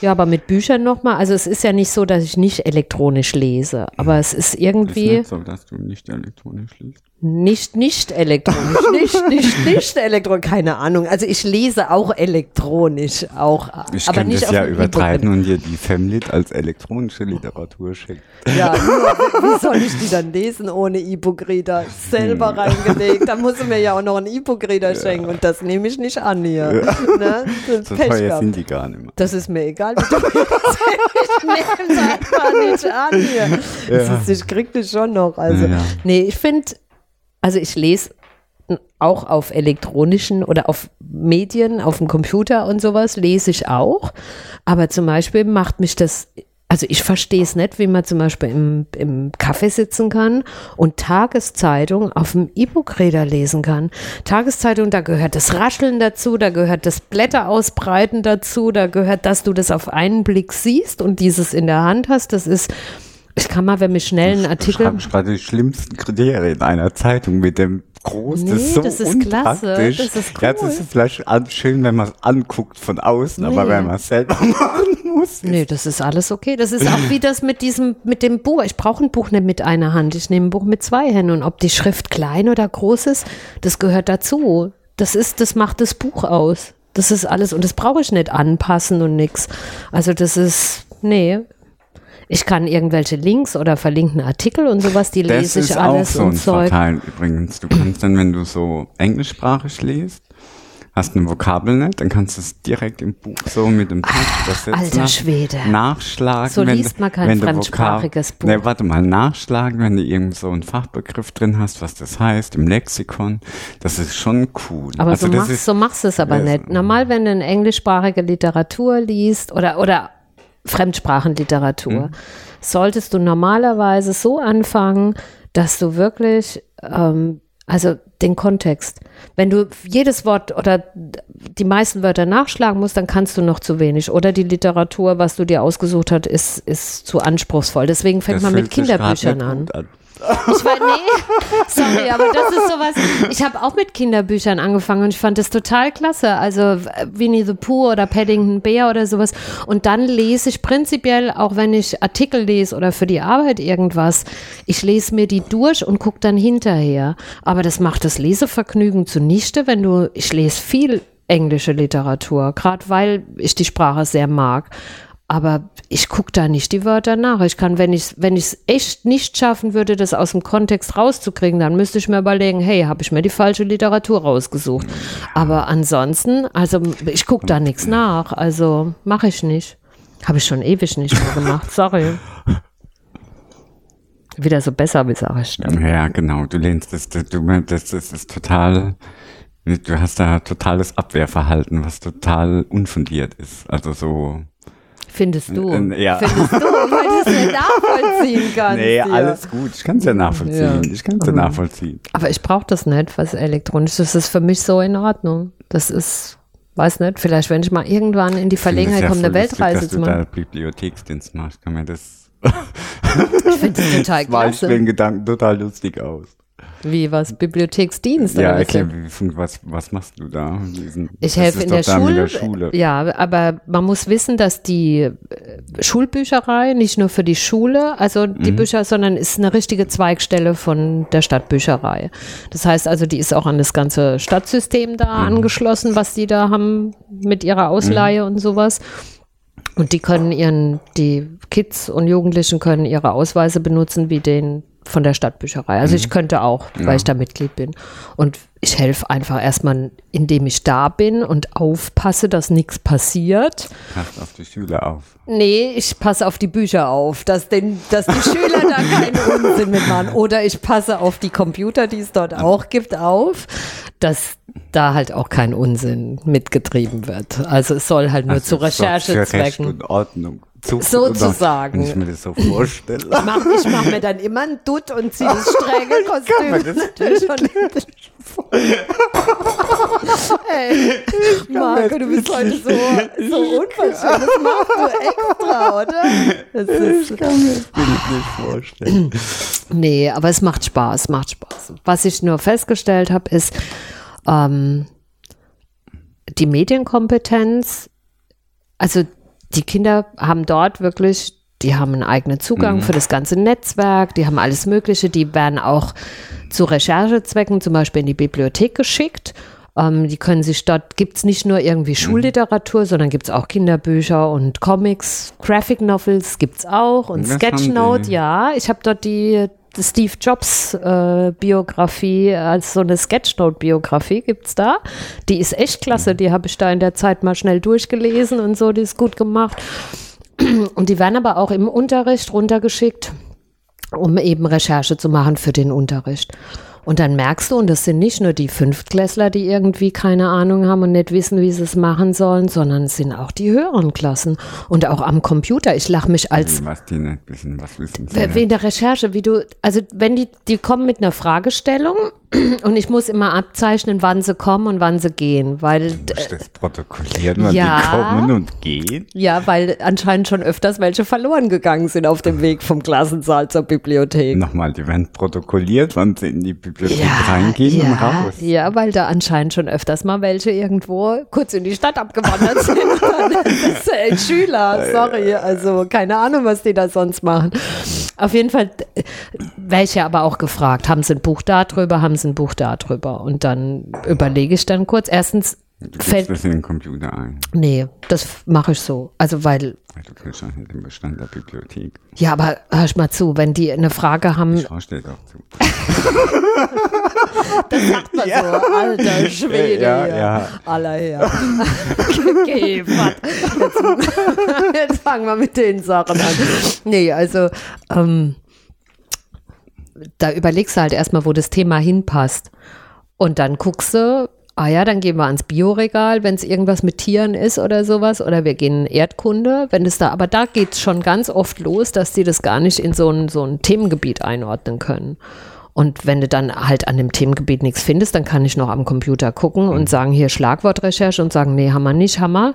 ja, aber mit Büchern nochmal, also es ist ja nicht so, dass ich nicht elektronisch lese, aber es ist ist irgendwie nicht so, dass du nicht elektronisch liest. Nicht, nicht elektronisch, nicht, nicht, nicht elektronisch, keine Ahnung. Also ich lese auch elektronisch, auch, Ich aber könnte nicht es auf ja übertreiben und dir die Femlit als elektronische Literatur schenken. Ja, nur, wie soll ich die dann lesen ohne E-Book-Reader? Selber reingelegt, dann muss ich mir ja auch noch einen E-Book-Reader schenken und das nehme ich nicht an hier. Ne? Das So teuer sind die gar nicht mehr. Das ist mir egal. wie du Ich nehme es einfach nicht an hier. Das ist, ich krieg das schon noch. Also, Ja. nee, ich finde, also ich lese auch auf elektronischen oder auf Medien, auf dem Computer und sowas, lese ich auch. Aber zum Beispiel macht mich das, also ich verstehe es nicht, wie man zum Beispiel im, im Café sitzen kann und Tageszeitung auf dem E-Book-Reader lesen kann. Tageszeitung, da gehört das Rascheln dazu, da gehört das Blätter ausbreiten dazu, da gehört, dass du das auf einen Blick siehst und dieses in der Hand hast. Das ist, ich kann mal, wenn mir schnell einen Artikel. Schreiben gerade die schlimmsten Kriterien einer Zeitung mit dem Groß. Nee, das ist so das ist klasse. Das ist Ja, das cool. ist vielleicht schön, wenn man es anguckt von außen, aber Nee. wenn man es selber machen muss. Nee, das ist alles okay. Das ist auch wie das mit diesem, mit dem Buch. Ich brauche ein Buch nicht mit einer Hand. Ich nehme ein Buch mit zwei Händen. Und ob die Schrift klein oder groß ist, das gehört dazu. Das ist, das macht das Buch aus. Das ist alles. Und das brauche ich nicht anpassen und nix. Also das ist, nee. Ich kann irgendwelche Links oder verlinkten Artikel und sowas, die Das lese ich ist auch alles so ein und Zeug. Vorteil übrigens. Du kannst dann, wenn du so englischsprachig liest, hast ein Vokabel nicht, dann kannst du es direkt im Buch so mit dem Text alter Schwede. Nachschlagen. So liest man kein wenn fremdsprachiges Vokab- Buch. Nee, warte mal, nachschlagen, wenn du irgend so einen Fachbegriff drin hast, was das heißt, im Lexikon. Das ist schon cool. Aber also so, das machst, ist, so machst du es aber Ja, nicht. Normal, wenn du eine englischsprachige Literatur liest oder, oder Fremdsprachenliteratur, Hm. solltest du normalerweise so anfangen, dass du wirklich, ähm, also den Kontext, wenn du jedes Wort oder die meisten Wörter nachschlagen musst, dann kannst du noch zu wenig. Oder die Literatur, was du dir ausgesucht hast, ist, ist zu anspruchsvoll. Deswegen fängt das man mit Kinderbüchern an. an. Ich war, nee, sorry, aber das ist sowas. Ich habe auch mit Kinderbüchern angefangen und ich fand das total klasse. Also äh, Winnie the Pooh oder Paddington Bear oder sowas. Und dann lese ich prinzipiell, auch wenn ich Artikel lese oder für die Arbeit irgendwas, ich lese mir die durch und gucke dann hinterher. Aber das macht das Lesevergnügen zunichte, wenn du, ich lese viel englische Literatur, gerade weil ich die Sprache sehr mag. Aber ich gucke da nicht die Wörter nach. Ich kann, wenn ich wenn ich es echt nicht schaffen würde, das aus dem Kontext rauszukriegen, dann müsste ich mir überlegen, hey, habe ich mir die falsche Literatur rausgesucht. Aber ansonsten, also ich gucke da nichts nach. Also mache ich nicht. Habe ich schon ewig nicht mehr gemacht. Sorry. Wieder so besser, wie sag ich. Ja, genau. Du lehnst das, das, du, das, das ist total, du hast da totales Abwehrverhalten, was total unfundiert ist. Also so, Findest du? Äh, ja. Findest du, weil du es nicht nachvollziehen kannst. nee, ja. alles gut. Ich kann es ja nachvollziehen. Ja. Ich kann es ja nachvollziehen. Aber ich brauche das nicht, was elektronisch ist. Das ist für mich so in Ordnung. Das ist, weiß nicht, vielleicht wenn ich mal irgendwann in die Verlegenheit komme, eine voll lustig, Weltreise dass zu du machen. da Bibliotheksdienst machst. Kann mir das, Ich finde das total war ich klasse. den Gedanken total lustig aus. Wie was? Bibliotheksdienst? Ja, oder fun- was, was machst du da? Diesen, Ich helfe in der Schule. Schule. Ja, aber man muss wissen, dass die äh, Schulbücherei nicht nur für die Schule, also Mhm. die Bücher, sondern ist eine richtige Zweigstelle von der Stadtbücherei. Das heißt also, die ist auch an das ganze Stadtsystem da Mhm. angeschlossen, was die da haben mit ihrer Ausleihe und sowas. Und die können ihren, die Kids und Jugendlichen können ihre Ausweise benutzen wie den von der Stadtbücherei. Also ich könnte auch, weil ich da Mitglied bin. Und ich helfe einfach erstmal, indem ich da bin und aufpasse, dass nichts passiert. Passt auf die Schüler auf. Nee, ich passe auf die Bücher auf, dass, den, dass die Schüler da keinen Unsinn mitmachen. Oder ich passe auf die Computer, die es dort auch gibt, auf, dass da halt auch kein Unsinn mitgetrieben wird. Also es soll halt nur Also zu sorgt für Recht Recherchezwecken. und Ordnung. Zug Sozusagen. Wenn ich mir das so vorstelle. Ich mache mach mir dann immer ein Dutt und ziehe das strenge Kostüm natürlich schon Ey, Marco, du bist heute so, so unverschämt. Das machst du extra, oder? Das ist, Ich kann mir das nicht vorstellen. Nee, aber es macht Spaß, macht Spaß. Was ich nur festgestellt habe, ist, ähm, die Medienkompetenz, also die Kinder haben dort wirklich, die haben einen eigenen Zugang Mhm. für das ganze Netzwerk, die haben alles Mögliche, die werden auch zu Recherchezwecken zum Beispiel in die Bibliothek geschickt. Ähm, die können sich dort, gibt es nicht nur Mhm. irgendwie Schulliteratur, sondern gibt es auch Kinderbücher und Comics, Graphic Novels gibt es auch und Sketchnote, ja. Ich habe dort die Steve Jobs äh, Biografie, als so eine Sketchnote-Biografie gibt es da. Die ist echt klasse, die habe ich da in der Zeit mal schnell durchgelesen und so, die ist gut gemacht. Und die werden aber auch im Unterricht runtergeschickt, um eben Recherche zu machen für den Unterricht. Und dann merkst du, und das sind nicht nur die Fünftklässler, die irgendwie keine Ahnung haben und nicht wissen, wie sie es machen sollen, sondern es sind auch die höheren Klassen. Und auch am Computer. Ich lache mich als Was die nicht wissen, was wissen sie nicht. Wegen der Recherche, wie du, also wenn die, die kommen mit einer Fragestellung und ich muss immer abzeichnen, wann sie kommen und wann sie gehen, weil, Du musst das protokollieren, wann Ja. die kommen und gehen. ja, weil anscheinend schon öfters welche verloren gegangen sind auf dem Weg vom Klassensaal zur Bibliothek. Nochmal, die werden protokolliert, wann sie in die Bibliothek reingehen ja, und raus. Ja, weil da anscheinend schon öfters mal welche irgendwo kurz in die Stadt abgewandert sind. Das sind echt Schüler, sorry, also keine Ahnung, was die da sonst machen. Auf jeden Fall äh, ja aber auch gefragt, haben sie ein Buch darüber, haben sie ein Buch darüber? Und dann überlege ich dann kurz, erstens Du fällt, das in den Computer ein. nee, das mache ich so. Also weil, Weil Du kriegst auch nicht den Bestand der Bibliothek. ja, aber hör ich mal zu, wenn die eine Frage haben, Ich steht auch zu. sagt man so, alter Schwede, Ja, hier. ja. aller her. okay, jetzt, jetzt fangen wir mit den Sachen an. Nee, also ähm, da überlegst du halt erstmal, wo das Thema hinpasst. Und dann guckst du, ah ja, dann gehen wir ans Bioregal, wenn es irgendwas mit Tieren ist oder sowas, oder wir gehen in Erdkunde, wenn es da, aber da geht es schon ganz oft los, dass die das gar nicht in so ein, so ein Themengebiet einordnen können. Und wenn du dann halt an dem Themengebiet nichts findest, dann kann ich noch am Computer gucken und sagen, hier Schlagwortrecherche und sagen, nee, wir nicht, wir.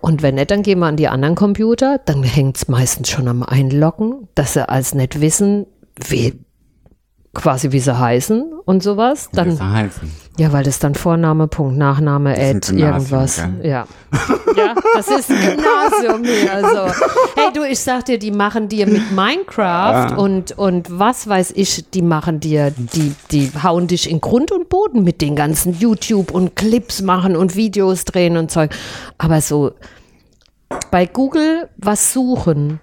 Und wenn nicht, dann gehen wir an die anderen Computer, dann hängt es meistens schon am Einloggen, dass sie als nicht wissen, wie, quasi wie sie heißen und sowas. Dann, heißen. ja, weil das dann Vorname, Punkt, Nachname, Das Ad, irgendwas. gell? Ja. ja, das ist ein Gymnasium hier. Also, hey du, ich sag dir, die machen dir mit Minecraft Ja. und, und was weiß ich, die machen dir, die, die hauen dich in Grund und Boden mit den ganzen YouTube und Clips machen und Videos drehen und Zeug. Aber so bei Google was suchen,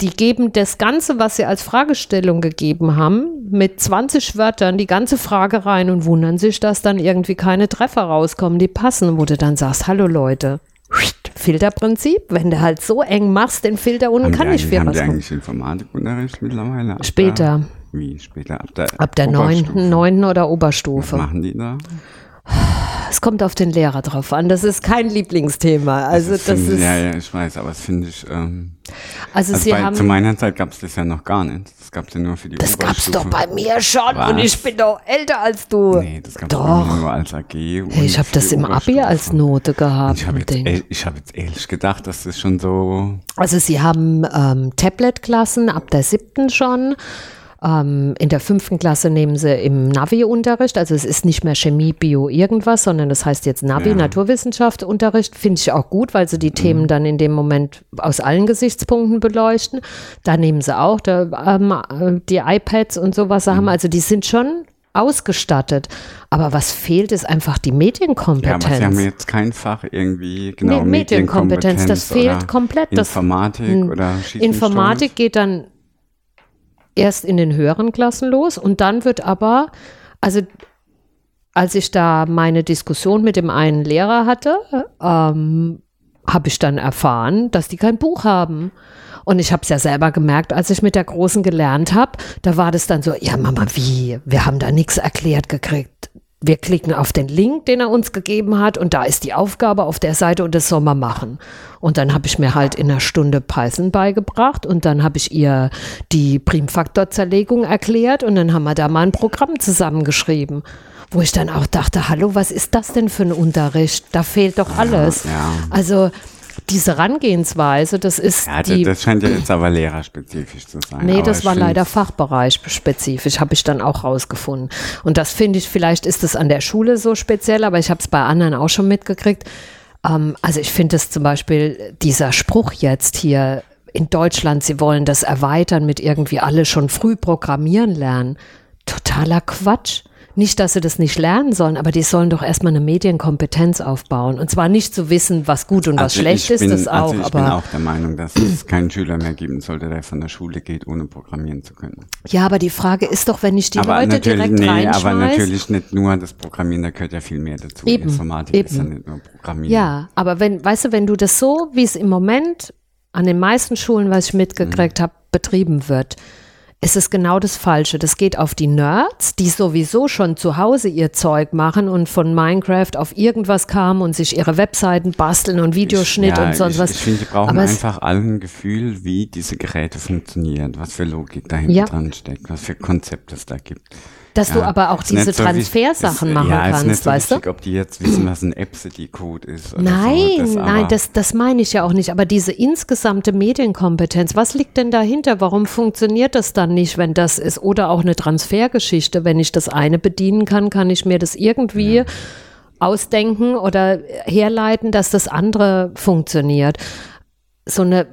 die geben das Ganze, was sie als Fragestellung gegeben haben, mit 20 Wörtern die ganze Frage rein und wundern sich, dass dann irgendwie keine Treffer rauskommen, die passen, wo du dann sagst, hallo Leute, Filterprinzip, wenn du halt so eng machst, den Filter unten Haben kann nicht eigentlich, viel haben die rauskommen. eigentlich Informatikunterricht mittlerweile? Später. Der, wie später? Ab der, Ab der Oberstufe? neunten, neunten oder Was Oberstufe. machen die da? Es kommt auf den Lehrer drauf an. Das ist kein Lieblingsthema. Also das finde- ist, Ja, ja, ich weiß, aber das finde ich. Ähm, also, also sie bei, haben. zu meiner Zeit gab es das ja noch gar nicht. Das gab es ja nur für die Das gab's doch Oberstufe. bei mir schon und Was? ich bin doch älter als du. Nee, das gab es Doch. nur als AG. und Hey, ich habe das im Abi als Note gehabt. Ich habe und jetzt, hab jetzt ehrlich gedacht, dass das schon so. Also sie haben ähm, Tablet-Klassen ab der siebten schon. Ähm, in der fünften Klasse nehmen sie im Navi-Unterricht, also es ist nicht mehr Chemie, Bio, irgendwas, sondern das heißt jetzt Navi, Ja. Naturwissenschaft-Unterricht, finde ich auch gut, weil sie die Themen dann in dem Moment aus allen Gesichtspunkten beleuchten. Da nehmen sie auch da, ähm, äh, die iPads und sowas haben, also die sind schon ausgestattet. Aber was fehlt, ist einfach die Ja, Medienkompetenz. aber sie haben jetzt kein Fach irgendwie, genau, Nee, Medienkompetenz, das Medienkompetenz fehlt komplett. Das- Informatik Hm. oder Informatik geht dann erst in den höheren Klassen los und dann wird aber, also als ich da meine Diskussion mit dem einen Lehrer hatte, ähm, habe ich dann erfahren, dass die kein Buch haben. Und ich habe es ja selber gemerkt, als ich mit der Großen gelernt habe, da war das dann so, ja Mama, wie? Wir haben da nichts erklärt gekriegt. Wir klicken auf den Link, den er uns gegeben hat und da ist die Aufgabe auf der Seite und das soll man machen. Und dann habe ich mir halt in einer Stunde Python beigebracht und dann habe ich ihr die Primfaktorzerlegung erklärt und dann haben wir da mal ein Programm zusammengeschrieben wo ich dann auch dachte, hallo, was ist das denn für ein Unterricht? Da fehlt doch alles. Ja, ja. Also diese Herangehensweise, das ist ja, die. Das scheint ja jetzt aber lehrerspezifisch zu sein. Nee, das war leider fachbereichspezifisch, habe ich dann auch rausgefunden. Und das finde ich, vielleicht ist es an der Schule so speziell, aber ich habe es bei anderen auch schon mitgekriegt. Ähm, also ich finde es zum Beispiel, dieser Spruch jetzt hier in Deutschland, sie wollen das erweitern mit irgendwie alle schon früh programmieren lernen. Totaler Quatsch. Nicht, dass sie das nicht lernen sollen, aber die sollen doch erstmal eine Medienkompetenz aufbauen. Und zwar nicht zu wissen, was gut und was also schlecht ist, bin, das auch. Also ich aber bin auch der Meinung, dass es keinen Schüler mehr geben sollte, der von der Schule geht, ohne programmieren zu können. Ja, aber die Frage ist doch, wenn ich die aber Leute direkt nee, reinschmeiß. aber natürlich nicht nur das Programmieren, da gehört ja viel mehr dazu. Eben, Informatik eben. ist ja nicht nur Programmieren. Ja, aber wenn, weißt du, wenn du das so, wie es im Moment an den meisten Schulen, was ich mitgekriegt mhm. habe, betrieben wird, es ist genau das Falsche. Das geht auf die Nerds, die sowieso schon zu Hause ihr Zeug machen und von Minecraft auf irgendwas kamen und sich ihre Webseiten basteln und Videoschnitt ich, ja, und sonst ich, was. Ich finde, die brauchen Aber einfach allen ein Gefühl, wie diese Geräte funktionieren, was für Logik dahinter ja. dran steckt, was für Konzepte es da gibt. Dass ja, du aber auch diese Transfersachen machen ja, kannst, ist nicht so weißt wichtig, du? ob die jetzt wissen, was ein Epsity-Code ist. nein, so. das nein, das, das meine ich ja auch nicht. Aber diese insgesamte Medienkompetenz, was liegt denn dahinter? Warum funktioniert das dann nicht, wenn das ist? Oder auch eine Transfergeschichte. Wenn ich das eine bedienen kann, kann ich mir das irgendwie ja. ausdenken oder herleiten, dass das andere funktioniert. So eine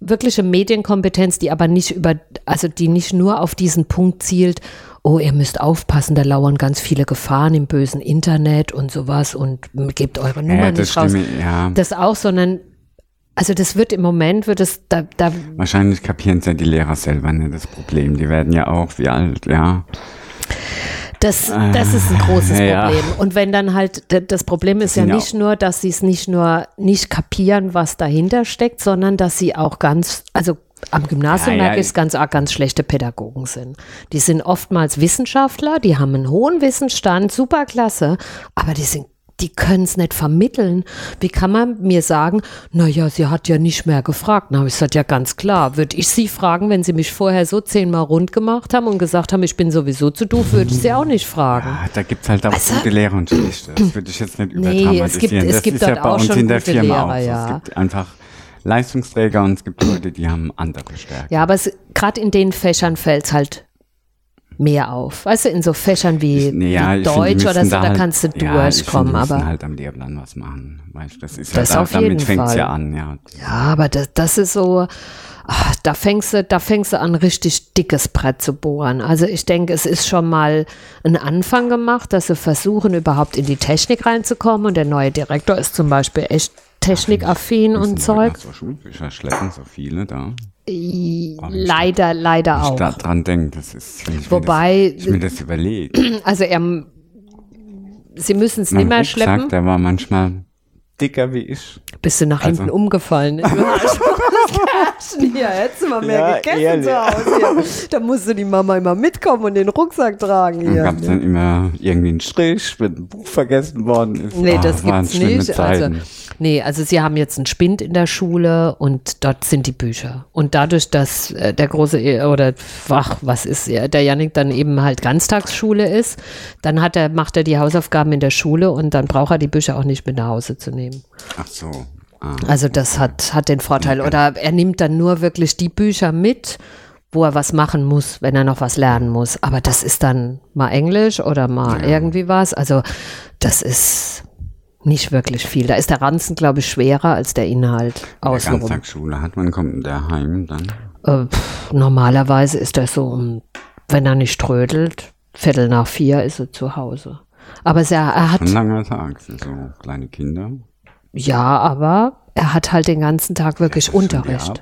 wirkliche Medienkompetenz, die aber nicht über, also die nicht nur auf diesen Punkt zielt, oh, ihr müsst aufpassen, da lauern ganz viele Gefahren im bösen Internet und sowas und gebt eure Nummer ja, nicht raus. Stimme, ja. Das auch, sondern also das wird im Moment, wird es da, da Wahrscheinlich kapieren es ja die Lehrer selber nicht das Problem. Die werden ja auch wie alt, ja. Das, das ist ein großes ja. Problem. Und wenn dann halt, das Problem ist ja nicht nur, dass sie es nicht nur nicht kapieren, was dahinter steckt, sondern dass sie auch ganz, also am Gymnasium ja, merke ich es ganz arg, ganz schlechte Pädagogen sind. Die sind oftmals Wissenschaftler, die haben einen hohen Wissensstand, super klasse, aber die sind die können es nicht vermitteln. Wie kann man mir sagen, naja, sie hat ja nicht mehr gefragt. Na, ich gesagt, ja ganz klar. Würde ich sie fragen, wenn sie mich vorher so zehnmal rund gemacht haben und gesagt haben, ich bin sowieso zu doof, würde ich sie auch nicht fragen. Ja, da gibt es halt auch also, gute Lehrer und schlechte. Das würde ich jetzt nicht überdramatisieren. Nee, es gibt, es das gibt ist ja bei uns in der Firma Lehrer, auch. Ja. Es gibt einfach Leistungsträger und es gibt Leute, die haben andere Stärken. Ja, aber gerade in den Fächern fällt es halt mehr auf. Weißt du, in so Fächern wie, ich, nee, ja, wie Deutsch oder so, da, halt, kannst du ja, durchkommen. Find, aber halt am Lehrplan was machen. Weißt, das ist das ja da, damit fängt es ja an. Ja, ja aber das, das ist so, ach, da fängst du, da fängst du an, richtig dickes Brett zu bohren. Also ich denke, es ist schon mal ein Anfang gemacht, dass sie versuchen, überhaupt in die Technik reinzukommen. Und der neue Direktor ist zum Beispiel echt technikaffin und Zeug. Schulbücher schleppen so viele da. Leider, leider ich auch. Ich dran denke, das ist, wenn ich Wobei, mir das, ich mir das überlege. Also er, sie müssen es nicht mehr schleppen. Sagt, der war manchmal dicker wie ich. Bist du nach also. hinten umgefallen? hier, hättest du mal mehr ja, gegessen ehrlich. zu Hause. Da musste die Mama immer mitkommen und den Rucksack tragen. Hier. Gab es dann immer irgendwie einen Strich, wenn ein Buch vergessen worden ist. Nee, das oh, gibt's nicht. Also, nee, also sie haben jetzt einen Spind in der Schule und dort sind die Bücher. Und dadurch, dass äh, der große, e oder ach, was ist, der Janik dann eben halt Ganztagsschule ist, dann hat er, macht er die Hausaufgaben in der Schule und dann braucht er die Bücher auch nicht mit nach Hause zu nehmen. Ach so. Ah. Also das hat, hat den Vorteil. Oder er nimmt dann nur wirklich die Bücher mit, wo er was machen muss, wenn er noch was lernen muss. Aber das ist dann mal Englisch oder mal ja. irgendwie was. Also das ist nicht wirklich viel. Da ist der Ranzen, glaube ich, schwerer als der Inhalt. In der Ganztagsschule hat man, kommt der heim dann? Äh, pff, normalerweise ist er so, wenn er nicht trödelt, Viertel nach vier ist er zu Hause. Aber er, er hat. Ein langer Tag für so kleine Kinder. Ja, aber er hat halt den ganzen Tag wirklich ja, Unterricht.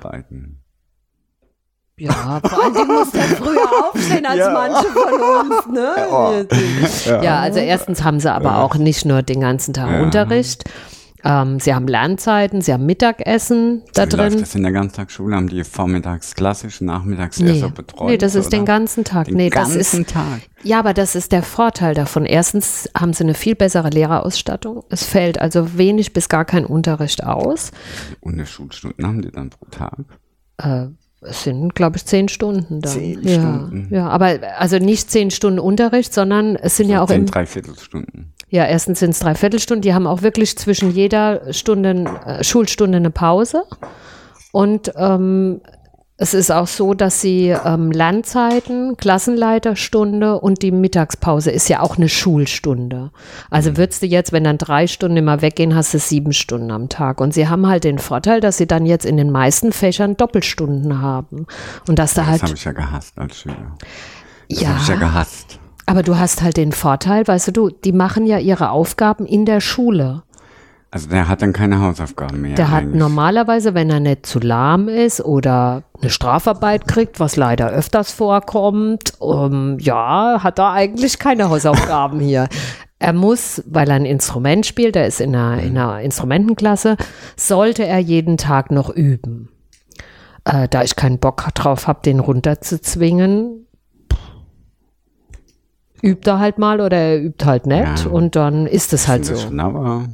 Ja, vor allen Dingen muss er früher aufstehen als ja. manche von uns. Ne? Ja. ja. also erstens haben sie aber auch nicht nur den ganzen Tag Unterricht. Ähm, sie haben Lernzeiten, sie haben Mittagessen da Wie drin. läuft das in der Ganztagsschule? Haben die vormittags klassisch, nachmittags eher Nee. so betreut? nee, das ist oder? den ganzen Tag. Den nee, das ganzen ist, Tag. Ja, aber das ist der Vorteil davon. Erstens haben sie eine viel bessere Lehrerausstattung. Es fällt also wenig bis gar kein Unterricht aus. Und eine Schulstunden haben die dann pro Tag? Äh, es sind, glaube ich, zehn Stunden dann. Zehn ja, Stunden. Ja, aber also nicht zehn Stunden Unterricht, sondern es sind ja auch Zehn Dreiviertelstunden. Ja, erstens sind es Dreiviertelstunden. Die haben auch wirklich zwischen jeder Stunde, äh, Schulstunde eine Pause. Und ähm, es ist auch so, dass sie ähm, Lernzeiten, Klassenleiterstunde und die Mittagspause ist ja auch eine Schulstunde. Also würdest du jetzt, wenn dann drei Stunden immer weggehen, hast du sieben Stunden am Tag. Und sie haben halt den Vorteil, dass sie dann jetzt in den meisten Fächern Doppelstunden haben. Und dass da Das halt, habe ich ja gehasst als Schüler. Das Ja. habe ich ja gehasst. Aber du hast halt den Vorteil, weißt du, du, die machen ja ihre Aufgaben in der Schule. Also der hat dann keine Hausaufgaben mehr. Der hat eigentlich. normalerweise, wenn er nicht zu lahm ist oder eine Strafarbeit kriegt, was leider öfters vorkommt, ähm, ja, hat er eigentlich keine Hausaufgaben hier. Er muss, weil er ein Instrument spielt, er ist in einer, in einer Instrumentenklasse, sollte er jeden Tag noch üben. Äh, da ich keinen Bock drauf habe, den runterzuzwingen, übt er halt mal oder er übt halt nicht Ja. und dann ist es halt so. schon, aber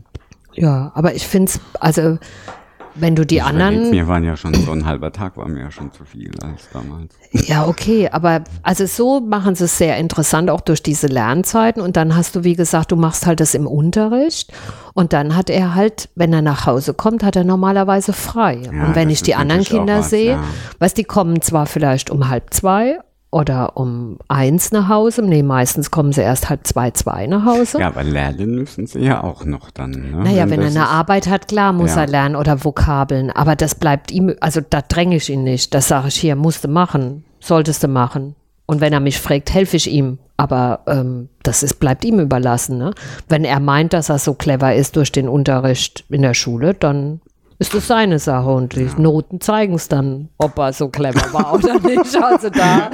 Ja, aber ich finde es, also wenn du die ich anderen, mir waren ja schon so ein halber Tag war mir ja schon zu viel als damals. ja okay, aber also so machen sie es sehr interessant, auch durch diese Lernzeiten und dann hast du, wie gesagt, du machst halt das im Unterricht und dann hat er halt, wenn er nach Hause kommt, hat er normalerweise frei. Ja, und wenn ich die anderen Kinder was, sehe, ja. weißt, die kommen zwar vielleicht um halb zwei oder um eins nach Hause, nee, meistens kommen sie erst halb zwei, zwei nach Hause. Ja, aber lernen müssen sie ja auch noch dann. Ne? Naja, wenn er das eine Arbeit hat, klar muss Ja. er lernen oder Vokabeln. Aber das bleibt ihm, also da dränge ich ihn nicht. Das sage ich hier, musst du machen, solltest du machen. Und wenn er mich fragt, helfe ich ihm. Aber ähm, das ist, bleibt ihm überlassen. Ne? Wenn er meint, dass er so clever ist durch den Unterricht in der Schule, dann ist das seine Sache. Und die Noten zeigen es dann, ob er so clever war oder nicht. Also da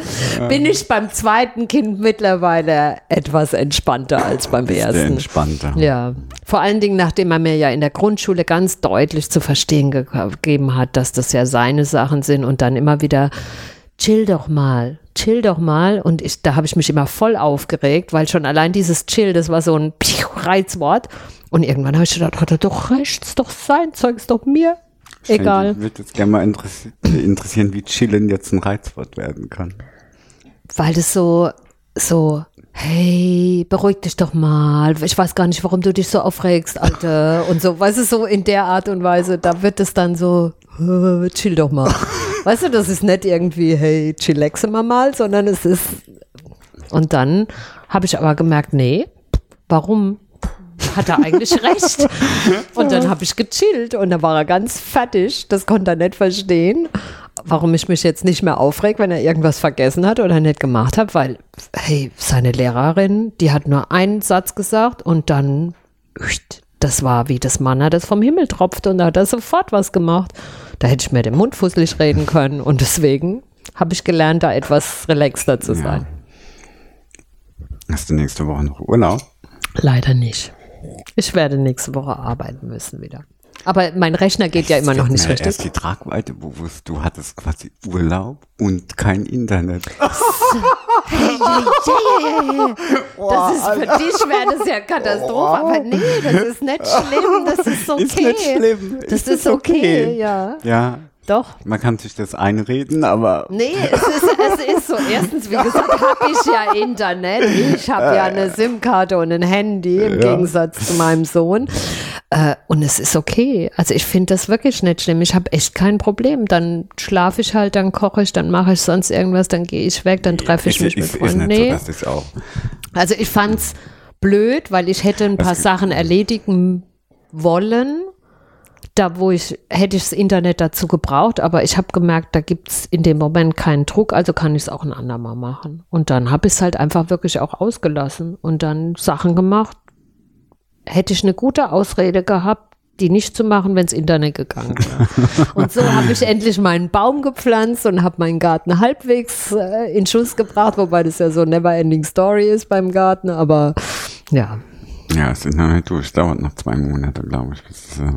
bin ich beim zweiten Kind mittlerweile etwas entspannter als beim ersten. entspannter. Ja, vor allen Dingen, nachdem er mir ja in der Grundschule ganz deutlich zu verstehen ge gegeben hat, dass das ja seine Sachen sind und dann immer wieder, chill doch mal, chill doch mal. Und ich, da habe ich mich immer voll aufgeregt, weil schon allein dieses Chill, das war so ein Reizwort. Und irgendwann habe ich gedacht, hat er doch recht, ist doch sein Zeug, ist doch mir. Egal. Ich würde jetzt gerne mal interessi interessieren, wie chillen jetzt ein Reizwort werden kann. Weil das so, so, hey, beruhig dich doch mal. Ich weiß gar nicht, warum du dich so aufregst, Alter. Und so, weißt du, so in der Art und Weise, da wird es dann so, äh, chill doch mal. Weißt du, das ist nicht irgendwie, hey, chillaxe mal mal, sondern es ist, und dann habe ich aber gemerkt, nee, warum? Hat er eigentlich recht? Und dann habe ich gechillt und da war er ganz fertig. Das konnte er nicht verstehen, warum ich mich jetzt nicht mehr aufreg, wenn er irgendwas vergessen hat oder nicht gemacht hat, weil, hey, seine Lehrerin, die hat nur einen Satz gesagt und dann, das war wie das Manna, das vom Himmel tropft und da hat er sofort was gemacht. Da hätte ich mir den Mund fusselig reden können und deswegen habe ich gelernt, da etwas relaxter zu sein. Hast du nächste Woche noch Urlaub? Leider nicht. Ich werde nächste Woche arbeiten müssen wieder. Aber mein Rechner geht ja immer noch nicht richtig. Erst die Tragweite bewusst, du hattest quasi Urlaub und kein Internet. Das ist für dich wäre das ja Katastrophe, aber nee, das ist nicht schlimm, das ist okay. Ist nicht schlimm. Das Ist ist, okay, okay? ja. Ja, Doch. man kann sich das einreden, aber Nee, es ist, es ist so. Erstens, wie gesagt, habe ich ja Internet. Ich habe ja eine SIM-Karte und ein Handy im Ja. Gegensatz zu meinem Sohn. Äh, und es ist okay. Also ich finde das wirklich nicht schlimm. Ich habe echt kein Problem. Dann schlafe ich halt, dann koche ich, dann mache ich sonst irgendwas, dann gehe ich weg, dann treffe ich ist, mich ist, mit ist Freunden. Nee. so, das auch. Also ich fand's blöd, weil ich hätte ein paar Sachen erledigen wollen, da wo ich hätte ich das Internet dazu gebraucht, aber ich habe gemerkt, da gibt's in dem Moment keinen Druck, also kann ich es auch ein andermal machen. Und dann habe ich es halt einfach wirklich auch ausgelassen und dann Sachen gemacht. Hätte ich eine gute Ausrede gehabt, die nicht zu machen, wenns Internet gegangen wäre. Und so habe ich endlich meinen Baum gepflanzt und habe meinen Garten halbwegs äh, in Schuss gebracht, wobei das ja so eine never-ending Story ist beim Garten, aber ja. Ja, es sind noch nicht durch. Dauert noch zwei Monate, glaube ich, bis äh,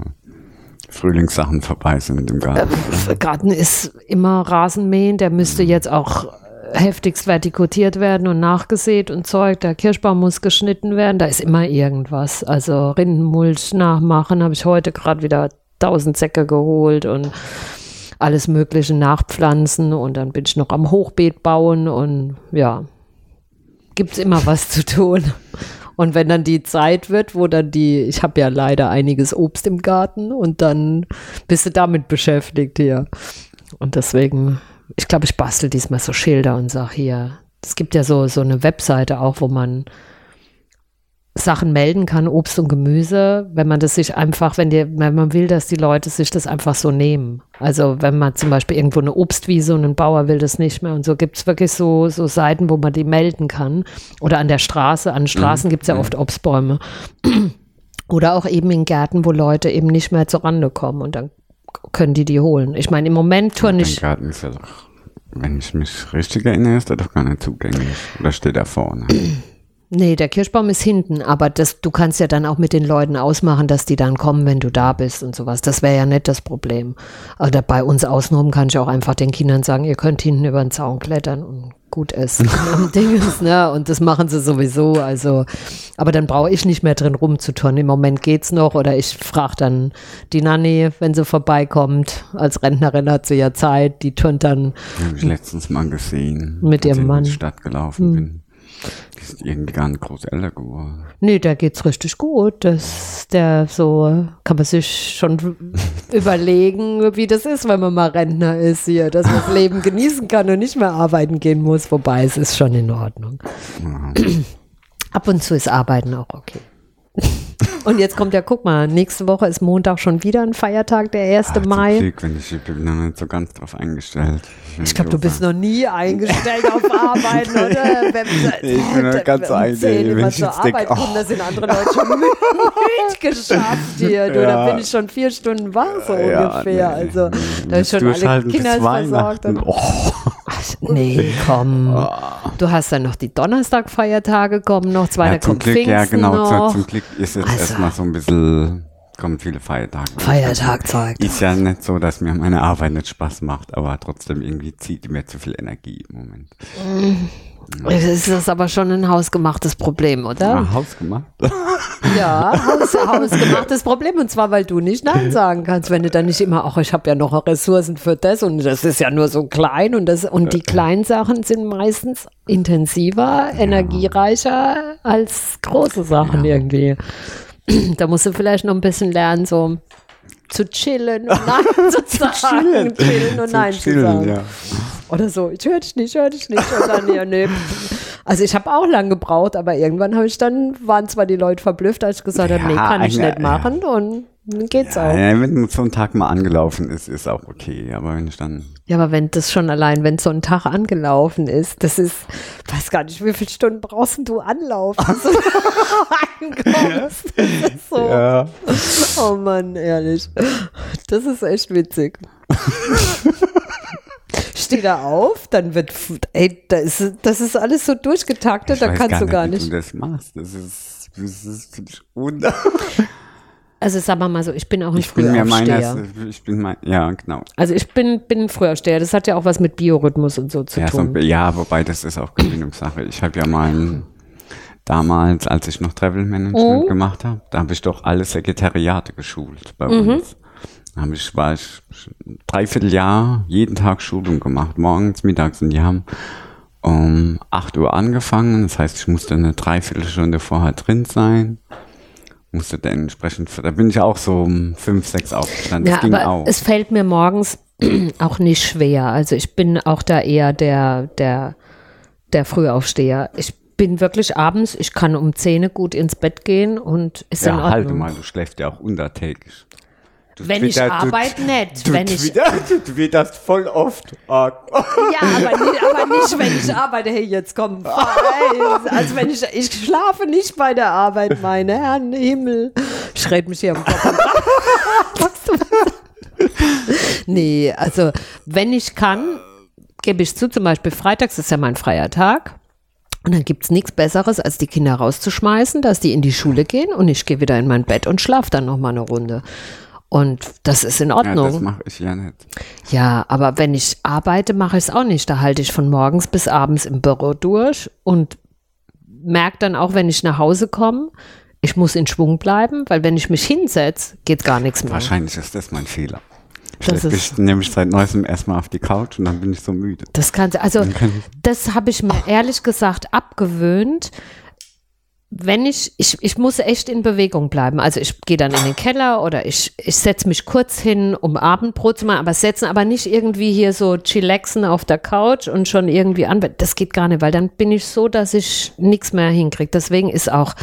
Frühlingssachen vorbei sind im Garten. Äh, Garten ist immer Rasenmähen, der müsste jetzt auch heftigst vertikutiert werden und nachgesät und Zeug. Der Kirschbaum muss geschnitten werden. Da ist immer irgendwas. Also Rindenmulch nachmachen habe ich heute gerade wieder tausend Säcke geholt und alles Mögliche nachpflanzen und dann bin ich noch am Hochbeet bauen und ja, gibt es immer was zu tun. Und wenn dann die Zeit wird, wo dann die, ich habe ja leider einiges Obst im Garten und dann bist du damit beschäftigt hier. Und deswegen ich glaube, ich bastel diesmal so Schilder und sage hier, es gibt ja so, so eine Webseite auch, wo man Sachen melden kann, Obst und Gemüse, wenn man das sich einfach, wenn, die, wenn man will, dass die Leute sich das einfach so nehmen. Also wenn man zum Beispiel irgendwo eine Obstwiese und ein Bauer will das nicht mehr und so gibt es wirklich so, so Seiten, wo man die melden kann. Oder an der Straße, an Straßen mhm. gibt es ja mhm. oft Obstbäume. Oder auch eben in Gärten, wo Leute eben nicht mehr zur Rande kommen und dann können die die holen. Ich meine, im Moment turne ich. Garten ist ja doch, wenn ich mich richtig erinnere, ist er doch gar nicht zugänglich. Oder steht er vorne? Nee, der Kirschbaum ist hinten, aber das, du kannst ja dann auch mit den Leuten ausmachen, dass die dann kommen, wenn du da bist und sowas. Das wäre ja nicht das Problem. Oder bei uns außenrum kann ich auch einfach den Kindern sagen, ihr könnt hinten über den Zaun klettern und gut ist. Dinges, ne? Und das machen sie sowieso. Also, aber dann brauche ich nicht mehr drin rumzuturnen. Im Moment geht's noch. Oder ich frage dann die Nanny, wenn sie vorbeikommt. Als Rentnerin hat sie ja Zeit. Die turnt dann. Habe ich letztens mal gesehen. Mit ihrem Mann. In die Stadt gelaufen hm. bin. Die ist irgendwie gar nicht groß älter geworden. Nee, der geht's richtig gut. Das, der so, kann man sich schon überlegen, wie das ist, wenn man mal Rentner ist hier, dass man das Leben genießen kann und nicht mehr arbeiten gehen muss. Wobei es ist schon in Ordnung. Ja. Ab und zu ist Arbeiten auch okay. Und jetzt kommt ja, guck mal, nächste Woche ist Montag schon wieder ein Feiertag, der 1. Ach, Mai. Glück, wenn ich, ich bin noch nicht so ganz drauf eingestellt. Ich, glaube, du bist noch nie eingestellt auf Arbeiten, oder? Wenn, ich bin noch ganz eingestellt. Wenn ich zur Arbeit komme, da sind andere Leute schon mitgeschafft hier. Du, ja. Da bin ich schon vier Stunden wach, so ja, ungefähr. Nee. Also, da ist schon alle Kinder versorgt. Oh. nee, komm. Oh. Du hast dann noch die Donnerstag-Feiertage kommen noch, zwei, ja, zum Glück, Ja, genau, noch. zum Glück ist jetzt also, erstmal so ein bisschen kommen viele Feiertage. Feiertagzeug. Ist ja nicht so, dass mir meine Arbeit nicht Spaß macht, aber trotzdem irgendwie zieht die mir zu viel Energie im Moment. Mm. Es ist aber schon ein hausgemachtes Problem, oder? Ja, hausgemacht? Ja, haus, hausgemachtes Problem. Und zwar, weil du nicht Nein sagen kannst, wenn du dann nicht immer, ach, ich habe ja noch Ressourcen für das und das ist ja nur so klein und das und die kleinen Sachen sind meistens intensiver, energiereicher als große Sachen ja. irgendwie. Da musst du vielleicht noch ein bisschen lernen, so zu chillen und Nein zu sagen. chillen und Nein zu sagen. Ja. Oder so, ich höre dich nicht, ich höre dich nicht. Und dann, ja, nee. Also ich habe auch lange gebraucht, aber irgendwann habe ich dann, waren zwar die Leute verblüfft, als ich gesagt habe, ja, nee, kann ich nicht machen und geht's ja, auch. Ja, wenn so ein Tag mal angelaufen ist, ist auch okay, aber wenn ich dann... Ja, aber wenn das schon allein, wenn so ein Tag angelaufen ist, das ist, weiß gar nicht, wie viele Stunden brauchst du anlaufen, bis du ankommst. so. Ja. Oh Mann, ehrlich. Das ist echt witzig. stehe da auf, dann wird, ey, da ist, das ist alles so durchgetaktet, ich da kannst gar du gar nicht. Wie du das machst, das ist, das ist wunder. Also sag mal so, ich bin auch ein ich Frühaufsteher. Bin meiner, ich bin mein, ja, genau. Also ich bin, bin ein Frühaufsteher. Das hat ja auch was mit Biorhythmus und so zu ja, tun. So, ja, wobei das ist auch Gewinnungssache. Ich habe ja mal damals, als ich noch Travel Management oh. gemacht habe, da habe ich doch alle Sekretariate geschult bei mhm. uns habe ich, war ich dreiviertel Jahr jeden Tag Schulung gemacht, morgens, mittags und die haben um 8 Uhr angefangen. Das heißt, ich musste eine Dreiviertelstunde vorher drin sein. Musste dann entsprechend, da bin ich auch so um 5, 6 aufgestanden. Ja, aber auch. es fällt mir morgens auch nicht schwer. Also ich bin auch da eher der, der, der Frühaufsteher. Ich bin wirklich abends, ich kann um 10 gut ins Bett gehen und ist ja, in Ordnung. halte mal, du schläfst ja auch untertägig. Du wenn Twitter, ich arbeite, nicht. Du, wenn Twitter, ich, du twitterst voll oft. ja, aber nicht, aber nicht, wenn ich arbeite. Hey, jetzt komm. Also wenn ich, ich schlafe nicht bei der Arbeit, meine Herren, Himmel. Ich red mich hier am Kopf. nee, also wenn ich kann, gebe ich zu, zum Beispiel freitags ist ja mein freier Tag. Und dann gibt es nichts Besseres, als die Kinder rauszuschmeißen, dass die in die Schule gehen und ich gehe wieder in mein Bett und schlafe dann nochmal eine Runde. Und das ist in Ordnung. Ja, das mache ich ja nicht. Ja, aber wenn ich arbeite, mache ich es auch nicht. Da halte ich von morgens bis abends im Büro durch und merke dann auch, wenn ich nach Hause komme, ich muss in Schwung bleiben, weil wenn ich mich hinsetze, geht gar nichts mehr. Wahrscheinlich ist das mein Fehler. Ich das mich nämlich seit neuestem erstmal auf die Couch und dann bin ich so müde. Das kann, also das habe ich mir ehrlich gesagt abgewöhnt. Wenn ich, ich, ich muss echt in Bewegung bleiben. Also ich gehe dann in den Keller oder ich, ich setze mich kurz hin, um Abendbrot zu machen, aber setzen aber nicht irgendwie hier so chillaxen auf der Couch und schon irgendwie an. Das geht gar nicht, weil dann bin ich so, dass ich nichts mehr hinkriege. Deswegen ist auch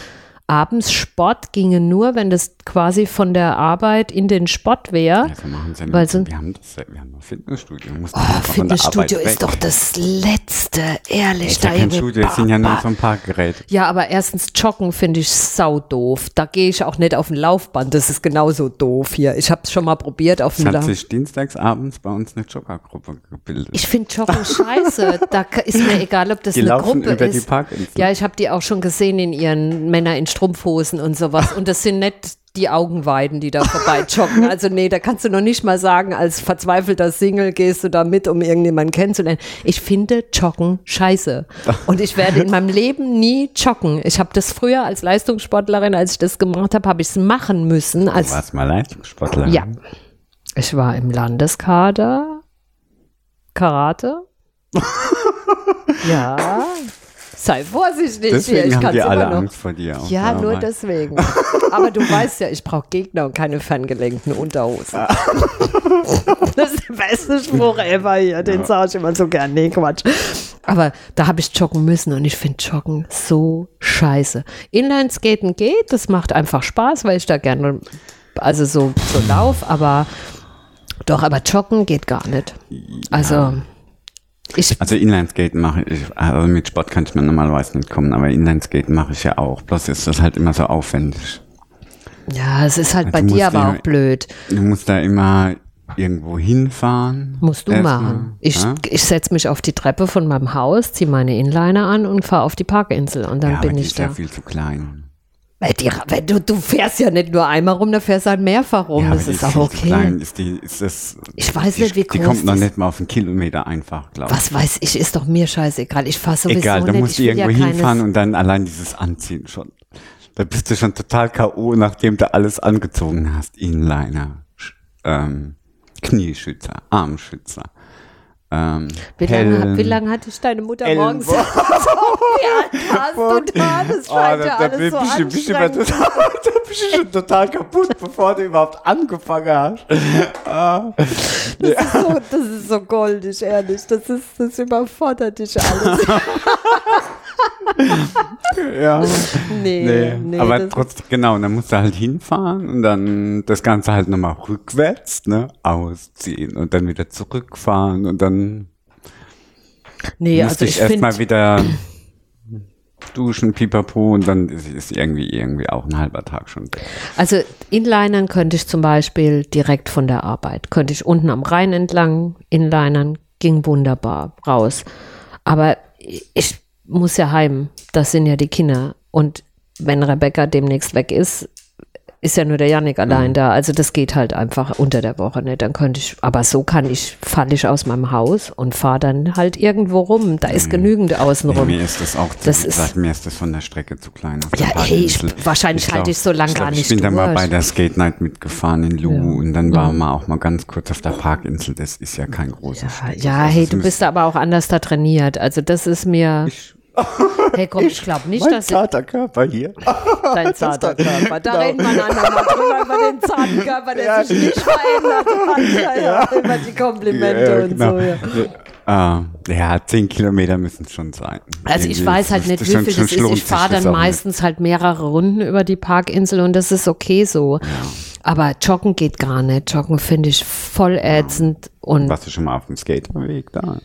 abends Sport ginge nur, wenn das quasi von der Arbeit in den Sport wäre. Ja, wir, weil so, wir haben das, wir haben ein Fitnessstudio. Oh, Fitnessstudio ist doch das Letzte, ehrlich. Da kein Studio, das sind ja nur so ein paar Geräte. Ja, aber erstens Joggen finde ich sau doof. Da gehe ich auch nicht auf ein Laufband, das ist genauso doof hier. Ich habe es schon mal probiert auf dem Laufband. hat sich dienstagsabends bei uns eine Joggergruppe gebildet. Ich finde Joggen scheiße. Da ist mir egal, ob das die eine Gruppe über ist. Die Parkinsel. ja, ich habe die auch schon gesehen in ihren Männer in Strumpfhosen und sowas. Und das sind nicht die Augenweiden, die da vorbei joggen. Also nee, da kannst du noch nicht mal sagen, als verzweifelter Single gehst du da mit, um irgendjemanden kennenzulernen. Ich finde Joggen scheiße. Und ich werde in meinem Leben nie joggen. Ich habe das früher als Leistungssportlerin, als ich das gemacht habe, habe ich es machen müssen. Als, du warst mal Leistungssportlerin? Ja. Ich war im Landeskader Karate. ja. Sei vorsichtig deswegen hier. Ich haben die alle noch. Angst vor dir. Ja, nur deswegen. Aber du weißt ja, ich brauche Gegner und keine ferngelenkten Unterhosen. das ist der beste Spruch ever hier. Den ja. sage ich immer so gern. Nee, Quatsch. Aber da habe ich joggen müssen und ich finde Joggen so scheiße. Inlineskaten geht, das macht einfach Spaß, weil ich da gerne, also so, so lauf, aber doch, aber joggen geht gar nicht. Also. Ja. Ich also Inlineskaten mache ich, also mit Sport kann ich mir normalerweise nicht kommen, aber Inlineskaten mache ich ja auch. Bloß ist das halt immer so aufwendig. Ja, es ist halt also bei dir aber auch blöd. Du musst da immer irgendwo hinfahren. Musst du machen. Ich, ja? ich setze mich auf die Treppe von meinem Haus, ziehe meine Inliner an und fahre auf die Parkinsel und dann ja, bin aber die ich ist da. ja viel zu klein. Weil die, weil du, du fährst ja nicht nur einmal rum, du fährst halt mehrfach rum. Ja, das ist auch okay. Klein ist die, ist das, ich weiß die, nicht, wie groß Die kommt noch nicht mal auf einen Kilometer einfach, glaube ich. Was weiß ich, ist doch mir scheißegal. Ich fahre sowieso Egal, da musst du irgendwo ja hinfahren und dann allein dieses Anziehen schon. Da bist du schon total K.O., nachdem du alles angezogen hast. Inliner, ähm, Knieschützer, Armschützer. Ähm, wie, lange, wie lange hatte ich deine Mutter Ellen morgens? wie alt warst du da? Das oh, da, ja da, alles so bist, bist total, da bist du schon total kaputt, bevor du überhaupt angefangen hast. ah. das, ist so, das ist so goldig, ehrlich. Das, ist, das überfordert dich alles. Ja. Nee, nee. nee aber trotzdem, genau, dann musst du halt hinfahren und dann das Ganze halt nochmal rückwärts, ne, ausziehen und dann wieder zurückfahren und dann nee, also ich, ich erstmal wieder duschen, pipapo und dann ist, irgendwie irgendwie auch ein halber Tag schon. Also inlinern könnte ich zum Beispiel direkt von der Arbeit, könnte ich unten am Rhein entlang inlinern, ging wunderbar raus. Aber ich muss ja heim. Das sind ja die Kinder. Und wenn Rebecca demnächst weg ist, ist ja nur der Janik allein mhm. da. Also das geht halt einfach unter der Woche nicht. Dann könnte ich, aber so kann ich, falle ich aus meinem Haus und fahre dann halt irgendwo rum. Da ist mhm. genügend außenrum. Ja, mir ist das auch, das zu, ist, gesagt, mir ist das von der Strecke zu klein. Ja, hey, ich, wahrscheinlich ich halte ich so lange gar nicht Ich bin durch. dann mal bei der Skate Night mitgefahren in Lu ja. und dann waren mhm. wir auch mal ganz kurz auf der Parkinsel. Das ist ja kein großer Ja, ja hey, du bist aber auch anders da trainiert. Also das ist mir... Ich, Hey, komm, ich, ich glaube nicht, mein dass. Dein zarter Körper hier. Dein zarter Körper. Da genau. reden wir andermal drüber, über den zarten Körper, der ja, sich nicht verändert hat. Ja, ja, immer die Komplimente ja, genau. und so. Ja. Ah, ja, zehn Kilometer müssen es schon sein. Also ich weiß halt nicht, wie viel das ist. Ich fahre dann meistens halt mehrere Runden über die Parkinsel und das ist okay so. Ja. Aber Joggen geht gar nicht. Joggen finde ich voll ätzend. Und Warst du schon mal auf dem Skaterweg da?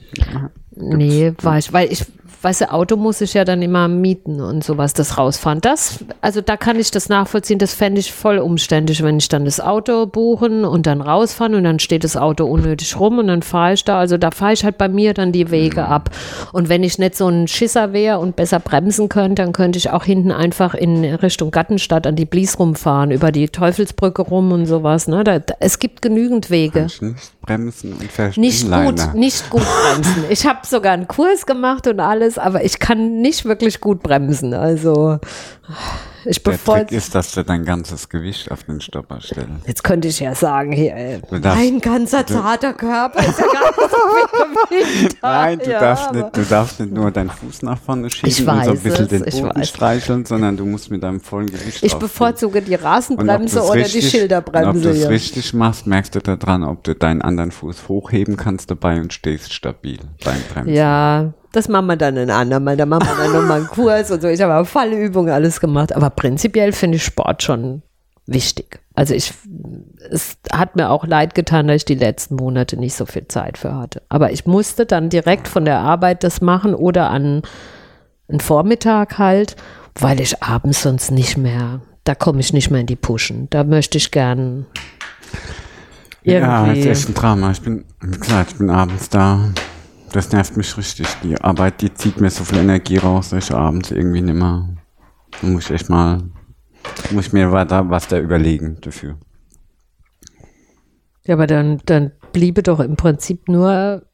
Nee, war ich, weil ich weißt du, Auto muss ich ja dann immer mieten und sowas, das rausfahren. Das, also da kann ich das nachvollziehen, das fände ich voll umständlich, wenn ich dann das Auto buchen und dann rausfahren und dann steht das Auto unnötig rum und dann fahre ich da, also da fahre ich halt bei mir dann die Wege ab. Und wenn ich nicht so ein Schisser wäre und besser bremsen könnte, dann könnte ich auch hinten einfach in Richtung Gattenstadt an die Blies rumfahren, über die Teufelsbrücke rum und sowas. Ne? Da, da, es gibt genügend Wege. Nicht bremsen und. Nicht gut, nicht gut bremsen. Ich habe sogar einen Kurs gemacht und alles, aber ich kann nicht wirklich gut bremsen. Also ich Der Trick ist, dass du dein ganzes Gewicht auf den Stopper stellst. Jetzt könnte ich ja sagen, hier, ey, mein ganzer zarter Körper ist ja gar nicht so viel Gewicht. Nein, du, ja, darfst nicht, du darfst nicht nur deinen Fuß nach vorne schieben und so ein bisschen es, den Boden streicheln, sondern du musst mit deinem vollen Gewicht Ich bevorzuge die Rasenbremse oder richtig, die Schilderbremse. Ob du es richtig machst, merkst du daran, ob du deinen anderen Fuß hochheben kannst dabei und stehst stabil beim Bremsen. Ja, das machen wir dann ein andermal. Da machen wir dann nochmal einen Kurs und so. Ich habe auch Fallübungen alles gemacht. Aber prinzipiell finde ich Sport schon wichtig. Also ich, es hat mir auch leid getan, dass ich die letzten Monate nicht so viel Zeit für hatte. Aber ich musste dann direkt von der Arbeit das machen oder an einen Vormittag halt, weil ich abends sonst nicht mehr, da komme ich nicht mehr in die Pushen. Da möchte ich gern irgendwie. Ja, das ist echt ein Drama. Ich bin, wie gesagt, ich bin abends da das nervt mich richtig. Die Arbeit, die zieht mir so viel Energie raus, dass ich abends irgendwie nicht mehr. Muss ich echt mal, muss ich mir weiter was da überlegen dafür. Ja, aber dann, dann bliebe doch im Prinzip nur,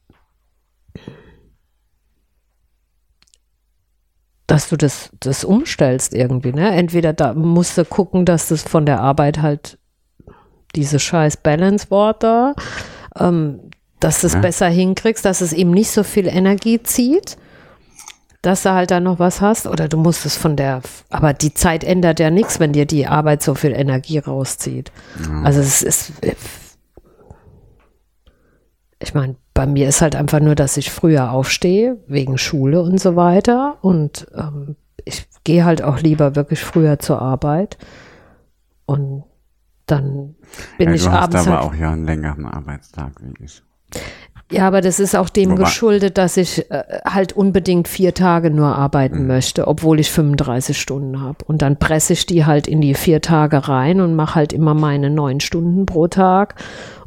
dass du das, das umstellst irgendwie, ne? Entweder da musst du gucken, dass das von der Arbeit halt diese scheiß Balance Water, ähm, dass du es ja. besser hinkriegst, dass es eben nicht so viel Energie zieht, dass du halt da noch was hast. Oder du musst es von der, aber die Zeit ändert ja nichts, wenn dir die Arbeit so viel Energie rauszieht. Ja. Also es ist, ich meine, bei mir ist halt einfach nur, dass ich früher aufstehe, wegen Schule und so weiter. Und ähm, ich gehe halt auch lieber wirklich früher zur Arbeit. Und dann bin ja, ich abends. Du hast aber halt auch ja einen längeren Arbeitstag wie ich. Ja, aber das ist auch dem geschuldet, dass ich äh, halt unbedingt vier Tage nur arbeiten mhm. möchte, obwohl ich 35 Stunden habe. Und dann presse ich die halt in die vier Tage rein und mache halt immer meine neun Stunden pro Tag.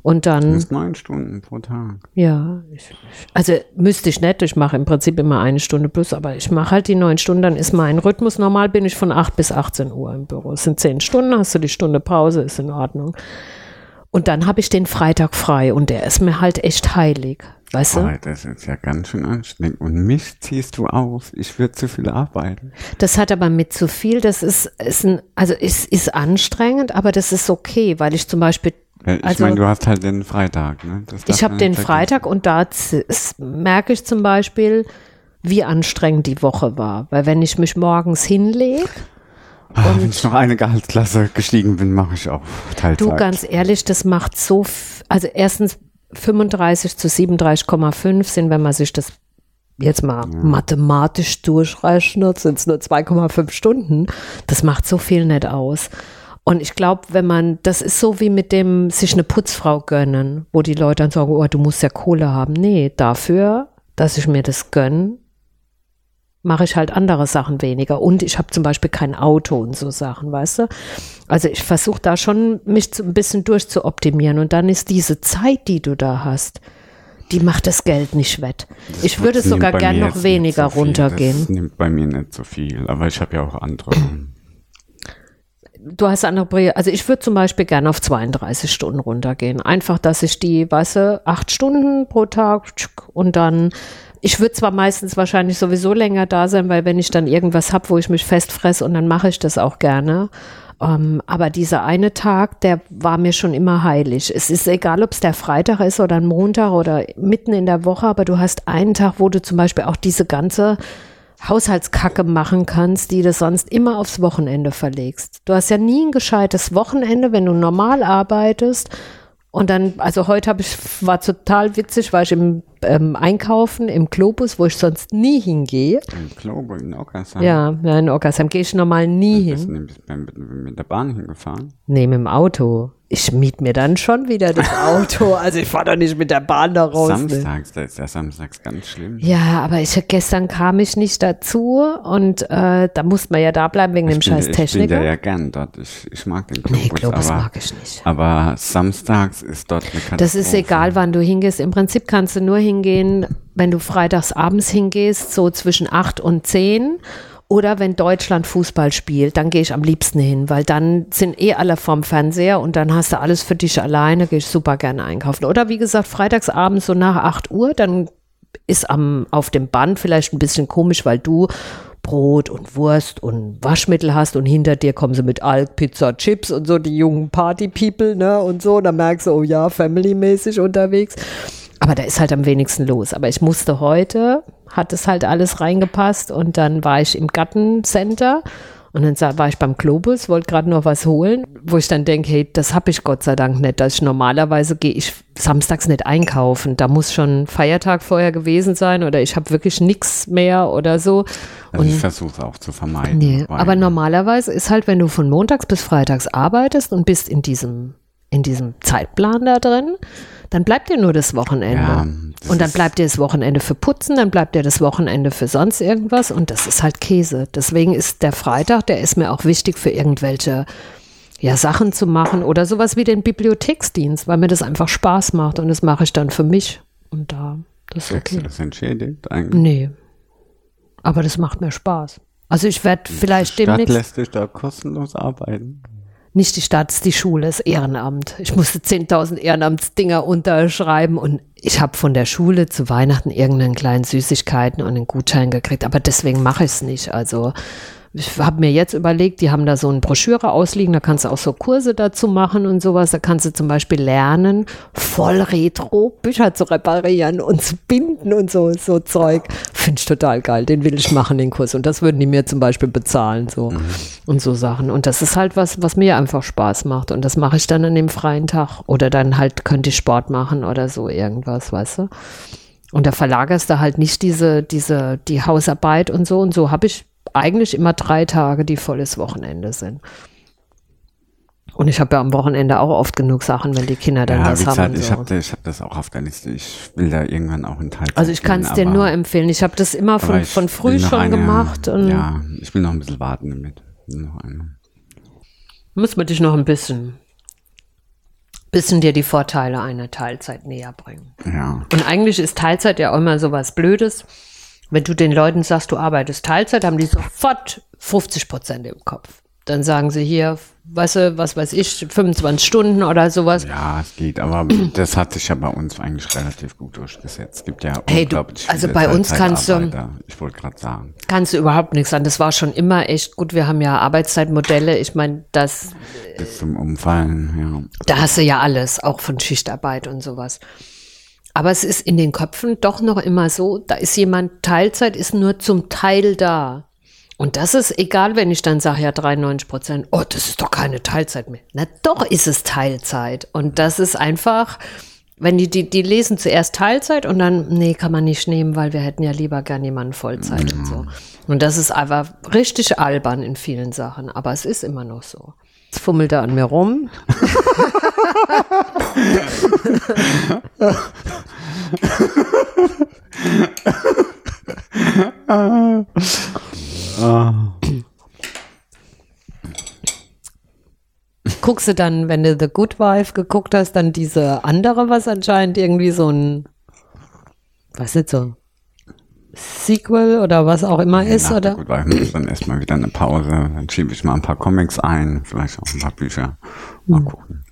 Und dann. Neun Stunden pro Tag. Ja, ich, also müsste ich nicht. Ich mache im Prinzip immer eine Stunde plus, aber ich mache halt die neun Stunden, dann ist mein Rhythmus. Normal bin ich von acht bis 18 Uhr im Büro. Es sind zehn Stunden, hast du die Stunde Pause, ist in Ordnung. Und dann habe ich den Freitag frei und der ist mir halt echt heilig. Weißt du? Das ist ja ganz schön anstrengend. Und mich ziehst du auf. Ich würde zu viel arbeiten. Das hat aber mit zu viel. Das ist, ist ein, also ist, ist anstrengend, aber das ist okay, weil ich zum Beispiel ich also, meine, du hast halt den Freitag, ne? ich habe den Freitag und da merke ich zum Beispiel, wie anstrengend die Woche war. Weil wenn ich mich morgens hinlege Ah, wenn ich noch eine Gehaltsklasse gestiegen bin, mache ich auch Teilzeit. Du, ganz ehrlich, das macht so, also erstens 35 zu 37,5 sind, wenn man sich das jetzt mal ja. mathematisch durchrechnet, sind es nur 2,5 Stunden. Das macht so viel nicht aus. Und ich glaube, wenn man, das ist so wie mit dem sich eine Putzfrau gönnen, wo die Leute dann sagen, oh, du musst ja Kohle haben. Nee, dafür, dass ich mir das gönne, mache ich halt andere Sachen weniger. Und ich habe zum Beispiel kein Auto und so Sachen, weißt du? Also ich versuche da schon, mich zu, ein bisschen durchzuoptimieren. Und dann ist diese Zeit, die du da hast, die macht das Geld nicht wett. Das ich würde sogar gern noch weniger so runtergehen. Das nimmt bei mir nicht so viel, aber ich habe ja auch andere. Du hast andere, also ich würde zum Beispiel gerne auf 32 Stunden runtergehen. Einfach, dass ich die, weißt du, acht Stunden pro Tag und dann ich würde zwar meistens wahrscheinlich sowieso länger da sein, weil wenn ich dann irgendwas habe, wo ich mich festfresse und dann mache ich das auch gerne. Um, ähm, aber dieser eine Tag, der war mir schon immer heilig. Es ist egal, ob es der Freitag ist oder ein Montag oder mitten in der Woche, aber du hast einen Tag, wo du zum Beispiel auch diese ganze Haushaltskacke machen kannst, die du sonst immer aufs Wochenende verlegst. Du hast ja nie ein gescheites Wochenende, wenn du normal arbeitest und dann, also heute habe ich, war total witzig, war ich im ähm, Einkaufen im Globus, wo ich sonst nie hingehe. Im Globus in Ockersheim? Ja, ja in Ockersheim gehe ich normal nie hin. Bist du mit, mit, mit der Bahn hingefahren? Nee, mit dem Auto. Ich miet mir dann schon wieder das Auto. Also ich fahre doch nicht mit der Bahn da raus. ne? Samstags, da ist ja samstags ganz schlimm. Ja, aber ich, gestern kam ich nicht dazu und äh, da musste man ja da bleiben wegen dem Ich bin, scheiß ich bin Techniker. da ja gern dort. Ich, ich mag den Globus, nee, Globus aber, mag ich nicht. aber samstags ist dort eine Katastrophe. Das ist egal, wann du hingehst. Im Prinzip kannst du nur hingehen, wenn du freitags abends hingehst, so zwischen 8 und 10. Oder wenn Deutschland Fußball spielt, dann gehe ich am liebsten hin, weil dann sind eh alle vorm Fernseher und dann hast du alles für dich alleine, gehe ich super gerne einkaufen. Oder wie gesagt, freitags abends so nach 8 Uhr, dann ist am, auf dem Band vielleicht ein bisschen komisch, weil du Brot und Wurst und Waschmittel hast und hinter dir kommen sie mit Alk, Pizza, Chips und so, die jungen Party-People, ne, und so. Da merkst du, oh ja, family-mäßig unterwegs. Aber da ist halt am wenigsten los. Aber ich musste heute, hat es halt alles reingepasst und dann war ich im Gattencenter und dann war ich beim Globus, wollte gerade noch was holen, wo ich dann denke, hey, das habe ich Gott sei Dank nicht, dass ich normalerweise gehe ich samstags nicht einkaufen. Da muss schon Feiertag vorher gewesen sein oder ich habe wirklich nichts mehr oder so. Also ich versuche es auch zu vermeiden. Nee, aber normalerweise ist halt, wenn du von montags bis freitags arbeitest und bist in diesem, in diesem Zeitplan da drin, dann bleibt dir nur das Wochenende. Ja, das und dann bleibt dir das Wochenende für Putzen, dann bleibt dir das Wochenende für sonst irgendwas und das ist halt Käse. Deswegen ist der Freitag, der ist mir auch wichtig für irgendwelche ja, Sachen zu machen oder sowas wie den Bibliotheksdienst, weil mir das einfach Spaß macht und das mache ich dann für mich. Und da, das ist du okay. das entschädigt eigentlich? Nee. Aber das macht mir Spaß. Also ich werde vielleicht Stadt demnächst lässt dich da kostenlos arbeiten. Nicht die Stadt, es ist die Schule, das Ehrenamt. Ich musste 10.000 Ehrenamtsdinger unterschreiben und ich habe von der Schule zu Weihnachten irgendeinen kleinen Süßigkeiten und einen Gutschein gekriegt, aber deswegen mache ich es nicht. Also ich habe mir jetzt überlegt, die haben da so eine Broschüre ausliegen, da kannst du auch so Kurse dazu machen und sowas. Da kannst du zum Beispiel lernen, voll retro Bücher zu reparieren und zu binden und so, so Zeug. Finde ich total geil. Den will ich machen, den Kurs. Und das würden die mir zum Beispiel bezahlen, so und so Sachen. Und das ist halt was, was mir einfach Spaß macht. Und das mache ich dann an dem freien Tag. Oder dann halt könnte ich Sport machen oder so irgendwas, weißt du? Und da verlagerst du halt nicht diese, diese, die Hausarbeit und so. Und so habe ich eigentlich immer drei Tage, die volles Wochenende sind. Und ich habe ja am Wochenende auch oft genug Sachen, wenn die Kinder dann Ja, was wie haben. gesagt, und ich habe hab das auch auf der Liste. Ich will da irgendwann auch in Teilzeit Also ich kann es dir nur empfehlen. Ich habe das immer von, von früh schon eine- gemacht. Und Ja, ich will noch ein bisschen warten damit. Noch eine. Muss man dich noch ein bisschen, bisschen dir die Vorteile einer Teilzeit näher bringen. Ja. Und eigentlich ist Teilzeit ja auch immer so was Blödes. Wenn du den Leuten sagst, du arbeitest Teilzeit, haben die sofort 50 Prozent im Kopf. Dann sagen sie hier, weißt du, was weiß ich, 25 Stunden oder sowas. Ja, es geht, aber das hat sich ja bei uns eigentlich relativ gut durchgesetzt. Es gibt ja Hey, du- also bei uns kannst du-. Ich wollte gerade sagen. Kannst du überhaupt nichts an. Das war schon immer echt gut. Wir haben ja Arbeitszeitmodelle. Ich meine, das, Bis zum Umfallen, ja. da hast du ja alles, auch von Schichtarbeit und sowas. Aber es ist in den Köpfen doch noch immer so, da ist jemand, Teilzeit ist nur zum Teil da. Und das ist egal, wenn ich dann sage, ja, 93 Prozent, oh, das ist doch keine Teilzeit mehr. Na doch ist es Teilzeit. Und das ist einfach, wenn die, die, die lesen zuerst Teilzeit und dann, nee, kann man nicht nehmen, weil wir hätten ja lieber gern jemanden Vollzeit und so. Und das ist einfach richtig albern in vielen Sachen. Aber es ist immer noch so. Jetzt fummelt er an mir rum. Guckst du dann, wenn du The Good Wife geguckt hast, dann diese andere, was anscheinend irgendwie so ein, was ist so, Sequel oder was auch immer ist, Nach oder? der Good Wife ich dann erstmal wieder eine Pause. Dann schiebe ich mal ein paar Comics ein, vielleicht auch ein paar Bücher. Mal Hm. gucken.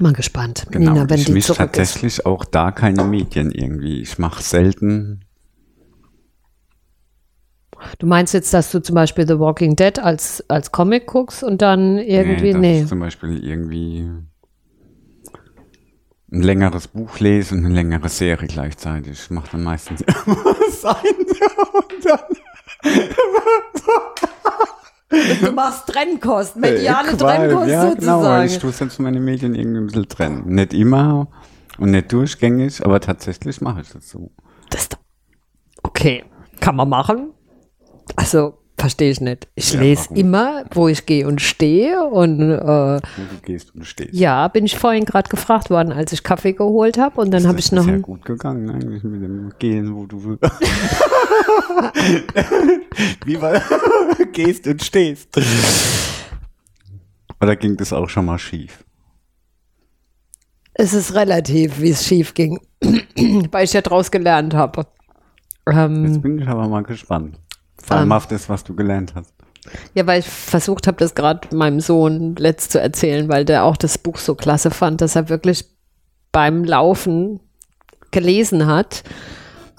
Mal gespannt, Genau. Nina, wenn ich die mische zurück ist. tatsächlich auch da keine Medien irgendwie. Ich mache selten. Du meinst jetzt, dass du zum Beispiel The Walking Dead als, als Comic guckst und dann irgendwie, dass nee. ich zum Beispiel irgendwie ein längeres Buch lese und eine längere Serie gleichzeitig. Ich mache dann meistens was ein und dann Du machst Trennkost, Äh, Qual. Ja, genau, weil ich tue sonst meine Medien irgendwie ein bisschen trennen. Nicht immer und nicht durchgängig, aber tatsächlich mache ich das so. Das okay, kann man machen. Also verstehe ich nicht. Ich Ja, lese warum? immer, wo ich gehe und stehe. Und äh, Wo du gehst und stehst. ja, bin ich vorhin gerade gefragt worden, als ich Kaffee geholt habe. Und dann habe ich noch. ist ja gut gegangen eigentlich mit dem Gehen, wo du wie man gehst und stehst. Oder ging das auch schon mal schief? Es ist relativ, wie es schief ging, weil ich ja draus gelernt habe. Ähm, Jetzt bin ich aber mal gespannt. Vor allem Ähm. was du gelernt hast. Ja, weil ich versucht habe, das gerade meinem Sohn letzt zu erzählen, weil der auch das Buch so klasse fand, dass er wirklich beim Laufen gelesen hat.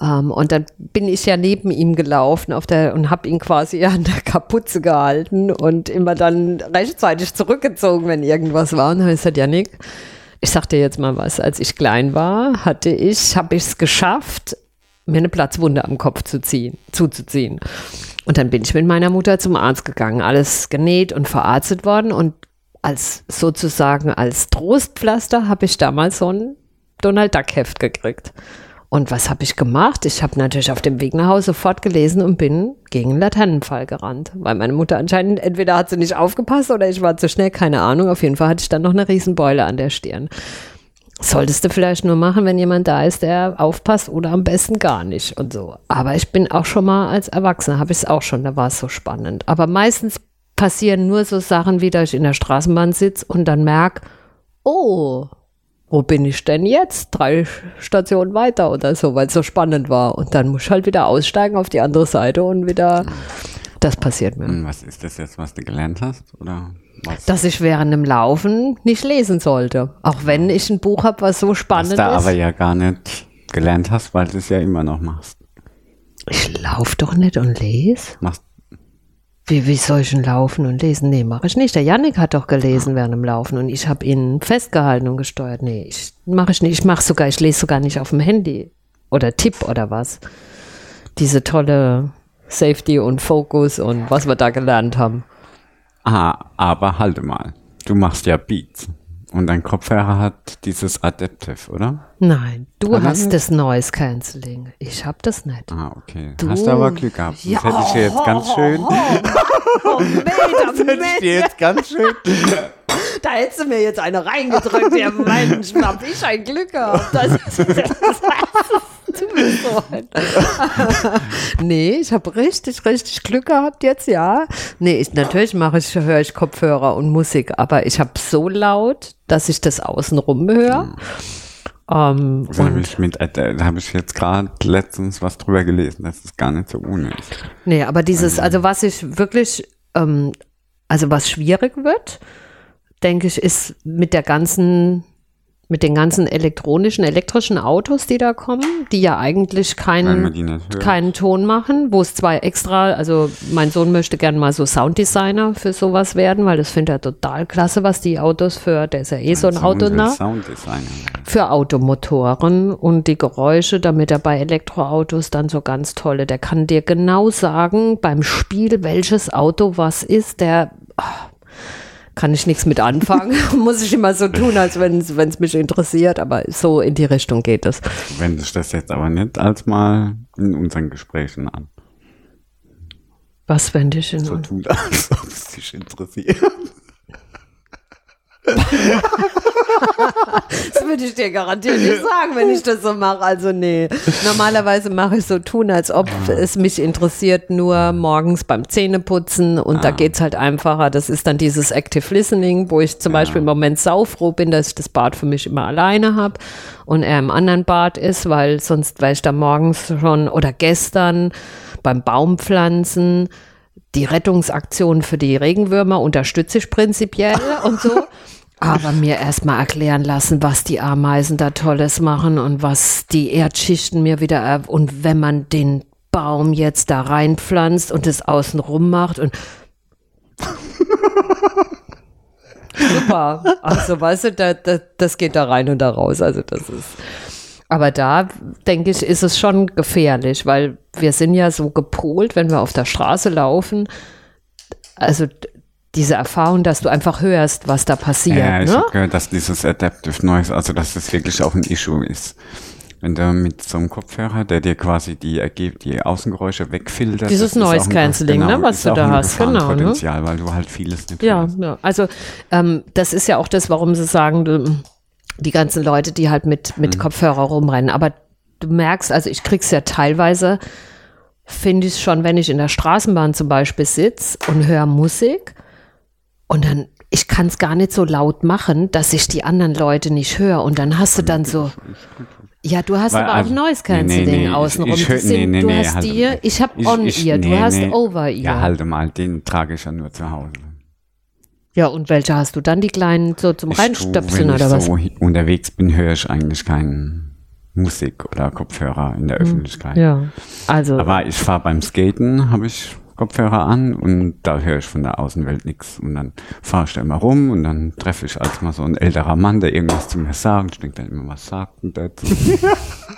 Ähm, und dann bin ich ja neben ihm gelaufen auf der, und habe ihn quasi an der Kapuze gehalten und immer dann rechtzeitig zurückgezogen, wenn irgendwas war. Und dann habe ich gesagt, Janik, ich sag dir jetzt mal was. Als ich klein war, hatte ich, habe ich es geschafft, mir eine Platzwunde am Kopf zu ziehen, zuzuziehen. Und dann bin ich mit meiner Mutter zum Arzt gegangen, alles genäht und verarztet worden und als sozusagen als Trostpflaster habe ich damals so ein Donald Duck Heft gekriegt. Und was habe ich gemacht? Ich habe natürlich auf dem Weg nach Hause sofort gelesen und bin gegen einen Laternenfall gerannt, weil meine Mutter anscheinend entweder hat sie nicht aufgepasst oder ich war zu schnell, keine Ahnung. Auf jeden Fall hatte ich dann noch eine Riesenbeule an der Stirn. Solltest du vielleicht nur machen, wenn jemand da ist, der aufpasst oder am besten gar nicht und so. Aber ich bin auch schon mal als Erwachsener, habe ich es auch schon, da war es so spannend. Aber meistens passieren nur so Sachen, wie dass ich in der Straßenbahn sitze und dann merke, oh, wo bin ich denn jetzt? Drei Stationen weiter oder so, weil es so spannend war. Und dann muss ich halt wieder aussteigen auf die andere Seite und wieder, das passiert mir. Und was ist das jetzt, was du gelernt hast? Oder? Dass ich während dem Laufen nicht lesen sollte. Auch wenn ich ein Buch habe, was so was spannend du aber ist. ja gar nicht gelernt hast, weil du es ja immer noch machst. Ich laufe doch nicht und lese. machst Wie, wie soll ich denn laufen und lesen? Nee, mache ich nicht. Der Yannick hat doch gelesen während dem Laufen und ich habe ihn festgehalten und gesteuert. Nee, ich mache ich nicht. Ich mache sogar, ich lese sogar nicht auf dem Handy oder Tipp oder was. Diese tolle Safety und Focus und was wir da gelernt haben. Ah, aber halte mal. Du machst ja Beats. Und dein Kopfhörer hat dieses Adaptive, oder? Nein, du Hat er hast das Noise Cancelling. Ich habe das nicht. Ah, okay. Du- Hast du aber Glück gehabt. Das Ja. hätte ich dir jetzt ganz schön. Oh, Meter, Das hätte ich dir jetzt ganz schön. Da hättest du mir jetzt eine reingedrückt. Ja, Mensch, hab ich ein Glück gehabt. Das, das, das, bist so nee, ich habe richtig, richtig Glück gehabt jetzt, ja. Nee, ich, natürlich mache ich, höre ich Kopfhörer und Musik, aber ich habe so laut, dass ich das außenrum höre. Ähm, Da habe ich, mit, äh, da hab ich jetzt gerade letztens was drüber gelesen, dass es gar nicht so ohne ist. nee, aber dieses, also was ich wirklich, ähm, also was schwierig wird, denke ich, ist mit der ganzen, mit den ganzen elektronischen, elektrischen Autos, die da kommen, die ja eigentlich keinen, keinen Ton machen, wo es zwei extra, also mein Sohn möchte gerne mal so Sounddesigner für sowas werden, weil das findet er total klasse, was die Autos für, der ist ja eh so ein Auto nah für Automotoren und die Geräusche, damit er bei Elektroautos dann so ganz tolle, der kann dir genau sagen beim Spiel, welches Auto was ist, der ah, kann ich nichts mit anfangen, muss ich immer so tun, als wenn es mich interessiert, aber so in die Richtung geht es. Wende ich das jetzt aber nicht als mal in unseren Gesprächen an. Was wende ich in So tut, als ob es dich interessiert. Das würde ich dir garantiert nicht sagen, wenn ich das so mache. Also nee. Normalerweise mache ich so tun, als ob es mich interessiert, nur morgens beim Zähneputzen und da geht's halt einfacher. Das ist dann dieses Active Listening, wo ich zum Beispiel im Moment saufroh bin, dass ich das Bad für mich immer alleine habe und er im anderen Bad ist, weil sonst wäre ich da morgens schon oder gestern beim Baumpflanzen die Rettungsaktion für die Regenwürmer unterstütze ich prinzipiell und so. Aber mir erstmal erklären lassen, was die Ameisen da Tolles machen und was die Erdschichten mir wieder er und wenn man den Baum jetzt da reinpflanzt und es außen rum macht und super. Also weißt du, da, da, das geht da rein und da raus. Also das ist. Aber da denke ich, ist es schon gefährlich, weil wir sind ja so gepolt, wenn wir auf der Straße laufen. Also diese Erfahrung, dass du einfach hörst, was da passiert. Ja, ich ne? habe gehört, dass dieses Adaptive Noise, also dass das wirklich auch ein Issue ist. Wenn du mit so einem Kopfhörer, der dir quasi die, die Außengeräusche wegfiltert. Dieses Noise Cancelling, genau, ne, was du da hast, genau, ne? Weil du halt vieles nicht Ja, hörst. ja. also ähm, das ist ja auch das, warum sie sagen, die ganzen Leute, die halt mit, mit Kopfhörer rumrennen. Aber du merkst, also ich krieg's ja teilweise, finde ich schon, wenn ich in der Straßenbahn zum Beispiel sitze und höre Musik und dann, ich kann es gar nicht so laut machen, dass ich die anderen Leute nicht höre. Und dann hast du dann so, ja, du hast Weil, aber also, auch Noise nee, nee, Cancelling nee, ich- außenrum. ich Die hör- sind, nee, nee, du nee, hast halt- dir, ich habe Ich- On-Ear, ich- du nee, hast nee. Over-Ear. Ja, halte mal, den trage ich ja nur zu Hause. Ja, und welche hast du dann? Die kleinen so zum Ich tu, Reinstöpseln wenn oder ich was? so hi- unterwegs bin, höre ich eigentlich keine Musik oder Kopfhörer in der Öffentlichkeit. Hm. Ja, also Aber ich fahre beim Skaten, habe ich Kopfhörer an und da höre ich von der Außenwelt nichts. Und dann fahre ich da immer rum und dann treffe ich als mal so ein älterer Mann, der irgendwas zu mir sagt. Ich denke dann immer, was sagt denn der zu da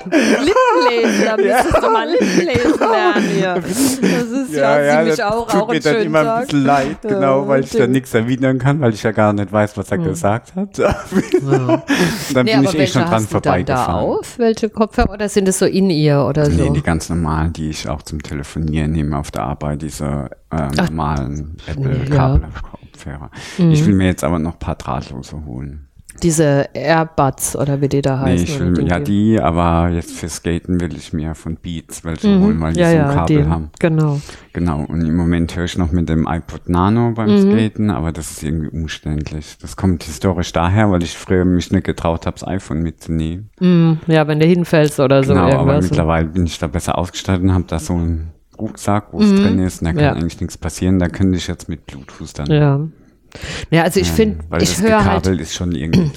müsstest du mal Lippenlesen lernen hier. Das ist ja, ziemlich auch, tut auch mir ein dann immer ein bisschen leid, Ja, genau, weil ich da nichts erwidern kann, weil ich ja gar nicht weiß, was er gesagt hat. Und dann Nee, bin ich eh schon dran hast du dann da vorbeigefahren. auf? Welche Kopfhörer? Oder sind es so in ihr oder so? Nee, die ganz normalen, die ich auch zum Telefonieren nehme auf der Arbeit, diese äh, normalen ja. Mhm. Apple-Kabel-Kopfhörer. Ich will mir jetzt aber noch ein paar drahtlose holen. Diese Airbuds oder wie die da Nee, heißen. ich oder will, ja, die, aber jetzt für Skaten will ich mir von Beats welche holen, weil die Mhm. ja, so ein Kabel die, haben. genau. Genau, und im Moment höre ich noch mit dem iPod Nano beim Mhm. Skaten, aber das ist irgendwie umständlich. Das kommt historisch daher, weil ich früher mich nicht getraut habe, das iPhone mitzunehmen. Mm, ja, wenn du hinfällst oder so genau, aber mittlerweile bin ich da besser ausgestattet und habe da so einen Rucksack, wo es drin ist, und da kann Mhm. Ja. eigentlich nichts passieren. Da könnte ich jetzt mit Bluetooth dann. ja. Ja, also ich finde, ich höre halt ist schon irgendwie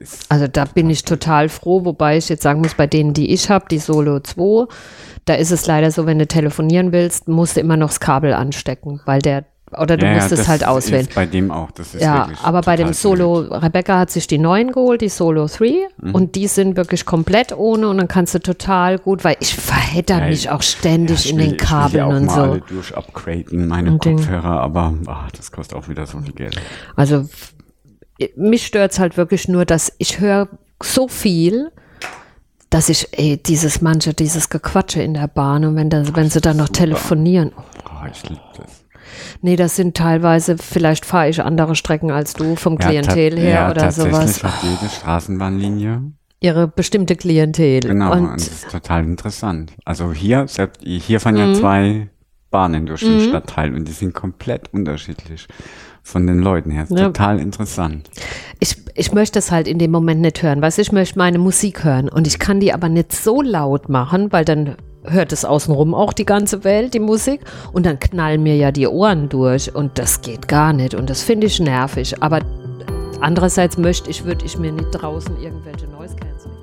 ist, Also da bin ich total froh, wobei ich jetzt sagen muss, bei denen, die ich habe, die Solo 2, da ist es leider so, wenn du telefonieren willst, musst du immer noch das Kabel anstecken, weil der, oder du Ja, musst ja, es das halt auswählen. Ist bei dem auch, das ist Ja, wirklich aber bei dem Solo, blöd. Rebecca hat sich die neuen geholt, die Solo 3, Mhm. und die sind wirklich komplett ohne und dann kannst du total gut, weil ich verhedder Ja, mich auch ständig ich in will- den Ich will Kabeln die auch und mal so. alle durch upgraden, meine Und. Kopfhörer, aber ach, das kostet auch wieder so viel Geld. Also mich stört's halt wirklich nur, dass ich höre so viel, dass ich, ey, dieses manche, dieses Gequatsche in der Bahn und wenn, da, wenn sie dann noch telefonieren. Oh, ich liebe das. Nee, das sind teilweise, vielleicht fahre ich andere Strecken als du vom Klientel ta- her ja, oder tatsächlich sowas. hat jede Straßenbahnlinie. Ihre bestimmte Klientel. Genau, und, und das ist total interessant. Also hier, selbst hier fahren Mhm. ja zwei Bahnen durch den Stadtteil und die sind komplett unterschiedlich von den Leuten her. Ist Ja. Total interessant. ich, ich möchte es halt in dem Moment nicht hören. Weißt ich möchte meine Musik hören und ich kann die aber nicht so laut machen, weil dann hört es außenrum auch die ganze Welt, die Musik, und dann knallen mir ja die Ohren durch und das geht gar nicht und das finde ich nervig. Aber andererseits möchte ich, würde ich mir nicht draußen irgendwelche Noise Cancelling.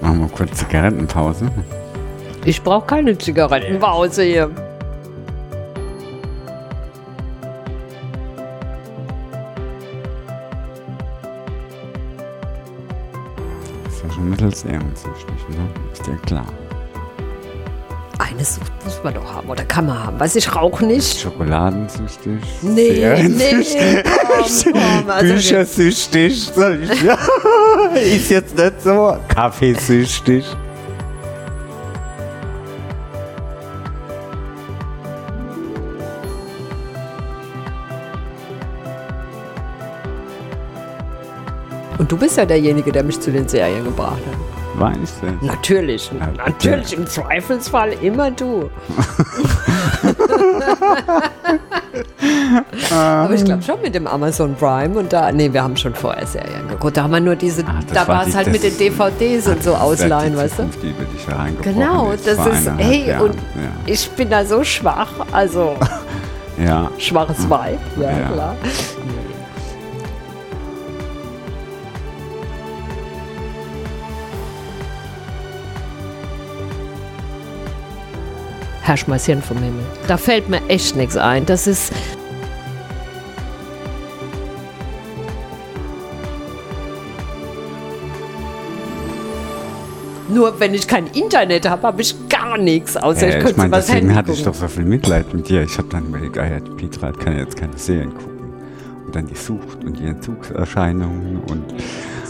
Machen wir kurz Zigarettenpause. Ich brauche keine Zigarettenpause hier. Schon mittels ehrensüchtig, ne? Ist dir klar. Eine Sucht muss man doch haben oder kann man haben. Weiß ich rauche nicht. Schokoladensüchtig. Nee, nee, komm, komm. Also. Soll ich, ist jetzt nicht so. Kaffeesüchtig. Und du bist ja derjenige, der mich zu den Serien gebracht hat. Weiß ich. Natürlich, Ja, natürlich, im Zweifelsfall immer du. Aber ich glaube schon mit dem Amazon Prime und da, nee, wir haben schon vorher Serien geguckt. Da haben wir nur diese, das da war war es halt mit den DVDs und so ausleihen, weißt du? Die will ich da Genau, das ist, hey, Jahren. und ich bin da so schwach, also ja. ja. schwaches Weib, ja, Ja. klar. Herr Schmeißchen vom Himmel. Da fällt mir echt nichts ein. Das ist. Nur wenn ich kein Internet habe, habe ich gar nichts, außer Äh, ich ich könnte meine, was deswegen Handy hatte ich doch so viel Mitleid mit dir. Ich habe dann überlegt, ah ja, die Petra kann ja jetzt keine Serien gucken. Und dann die Sucht und die Entzugserscheinungen und,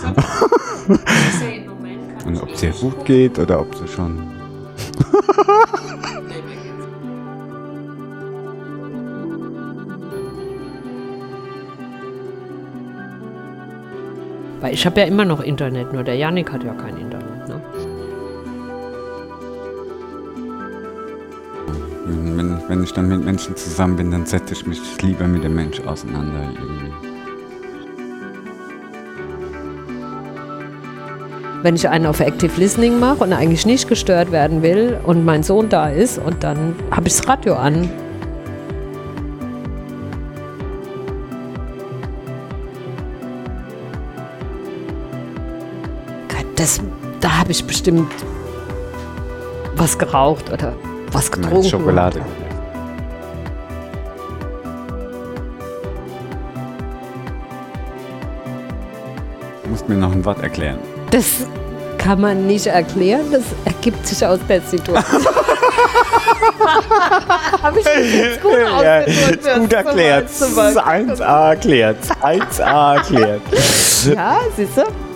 und ob es ihr gut geht oder ob sie schon. Weil ich habe ja immer noch Internet, nur der Janik hat ja kein Internet. Ne? Wenn, wenn ich dann mit Menschen zusammen bin, dann setze ich mich lieber mit dem Mensch auseinander irgendwie. Wenn ich einen auf Active Listening mache und eigentlich nicht gestört werden will und mein Sohn da ist und dann habe ich das Radio an. Da habe ich bestimmt was geraucht oder was getrunken. Schokolade. Du musst mir noch ein Wort erklären. Das kann man nicht erklären, das ergibt sich aus der Situation. Habe ich das jetzt gut das gut erklärt. weit zu machen? 1A erklärt. 1A erklärt. Ja, siehst du?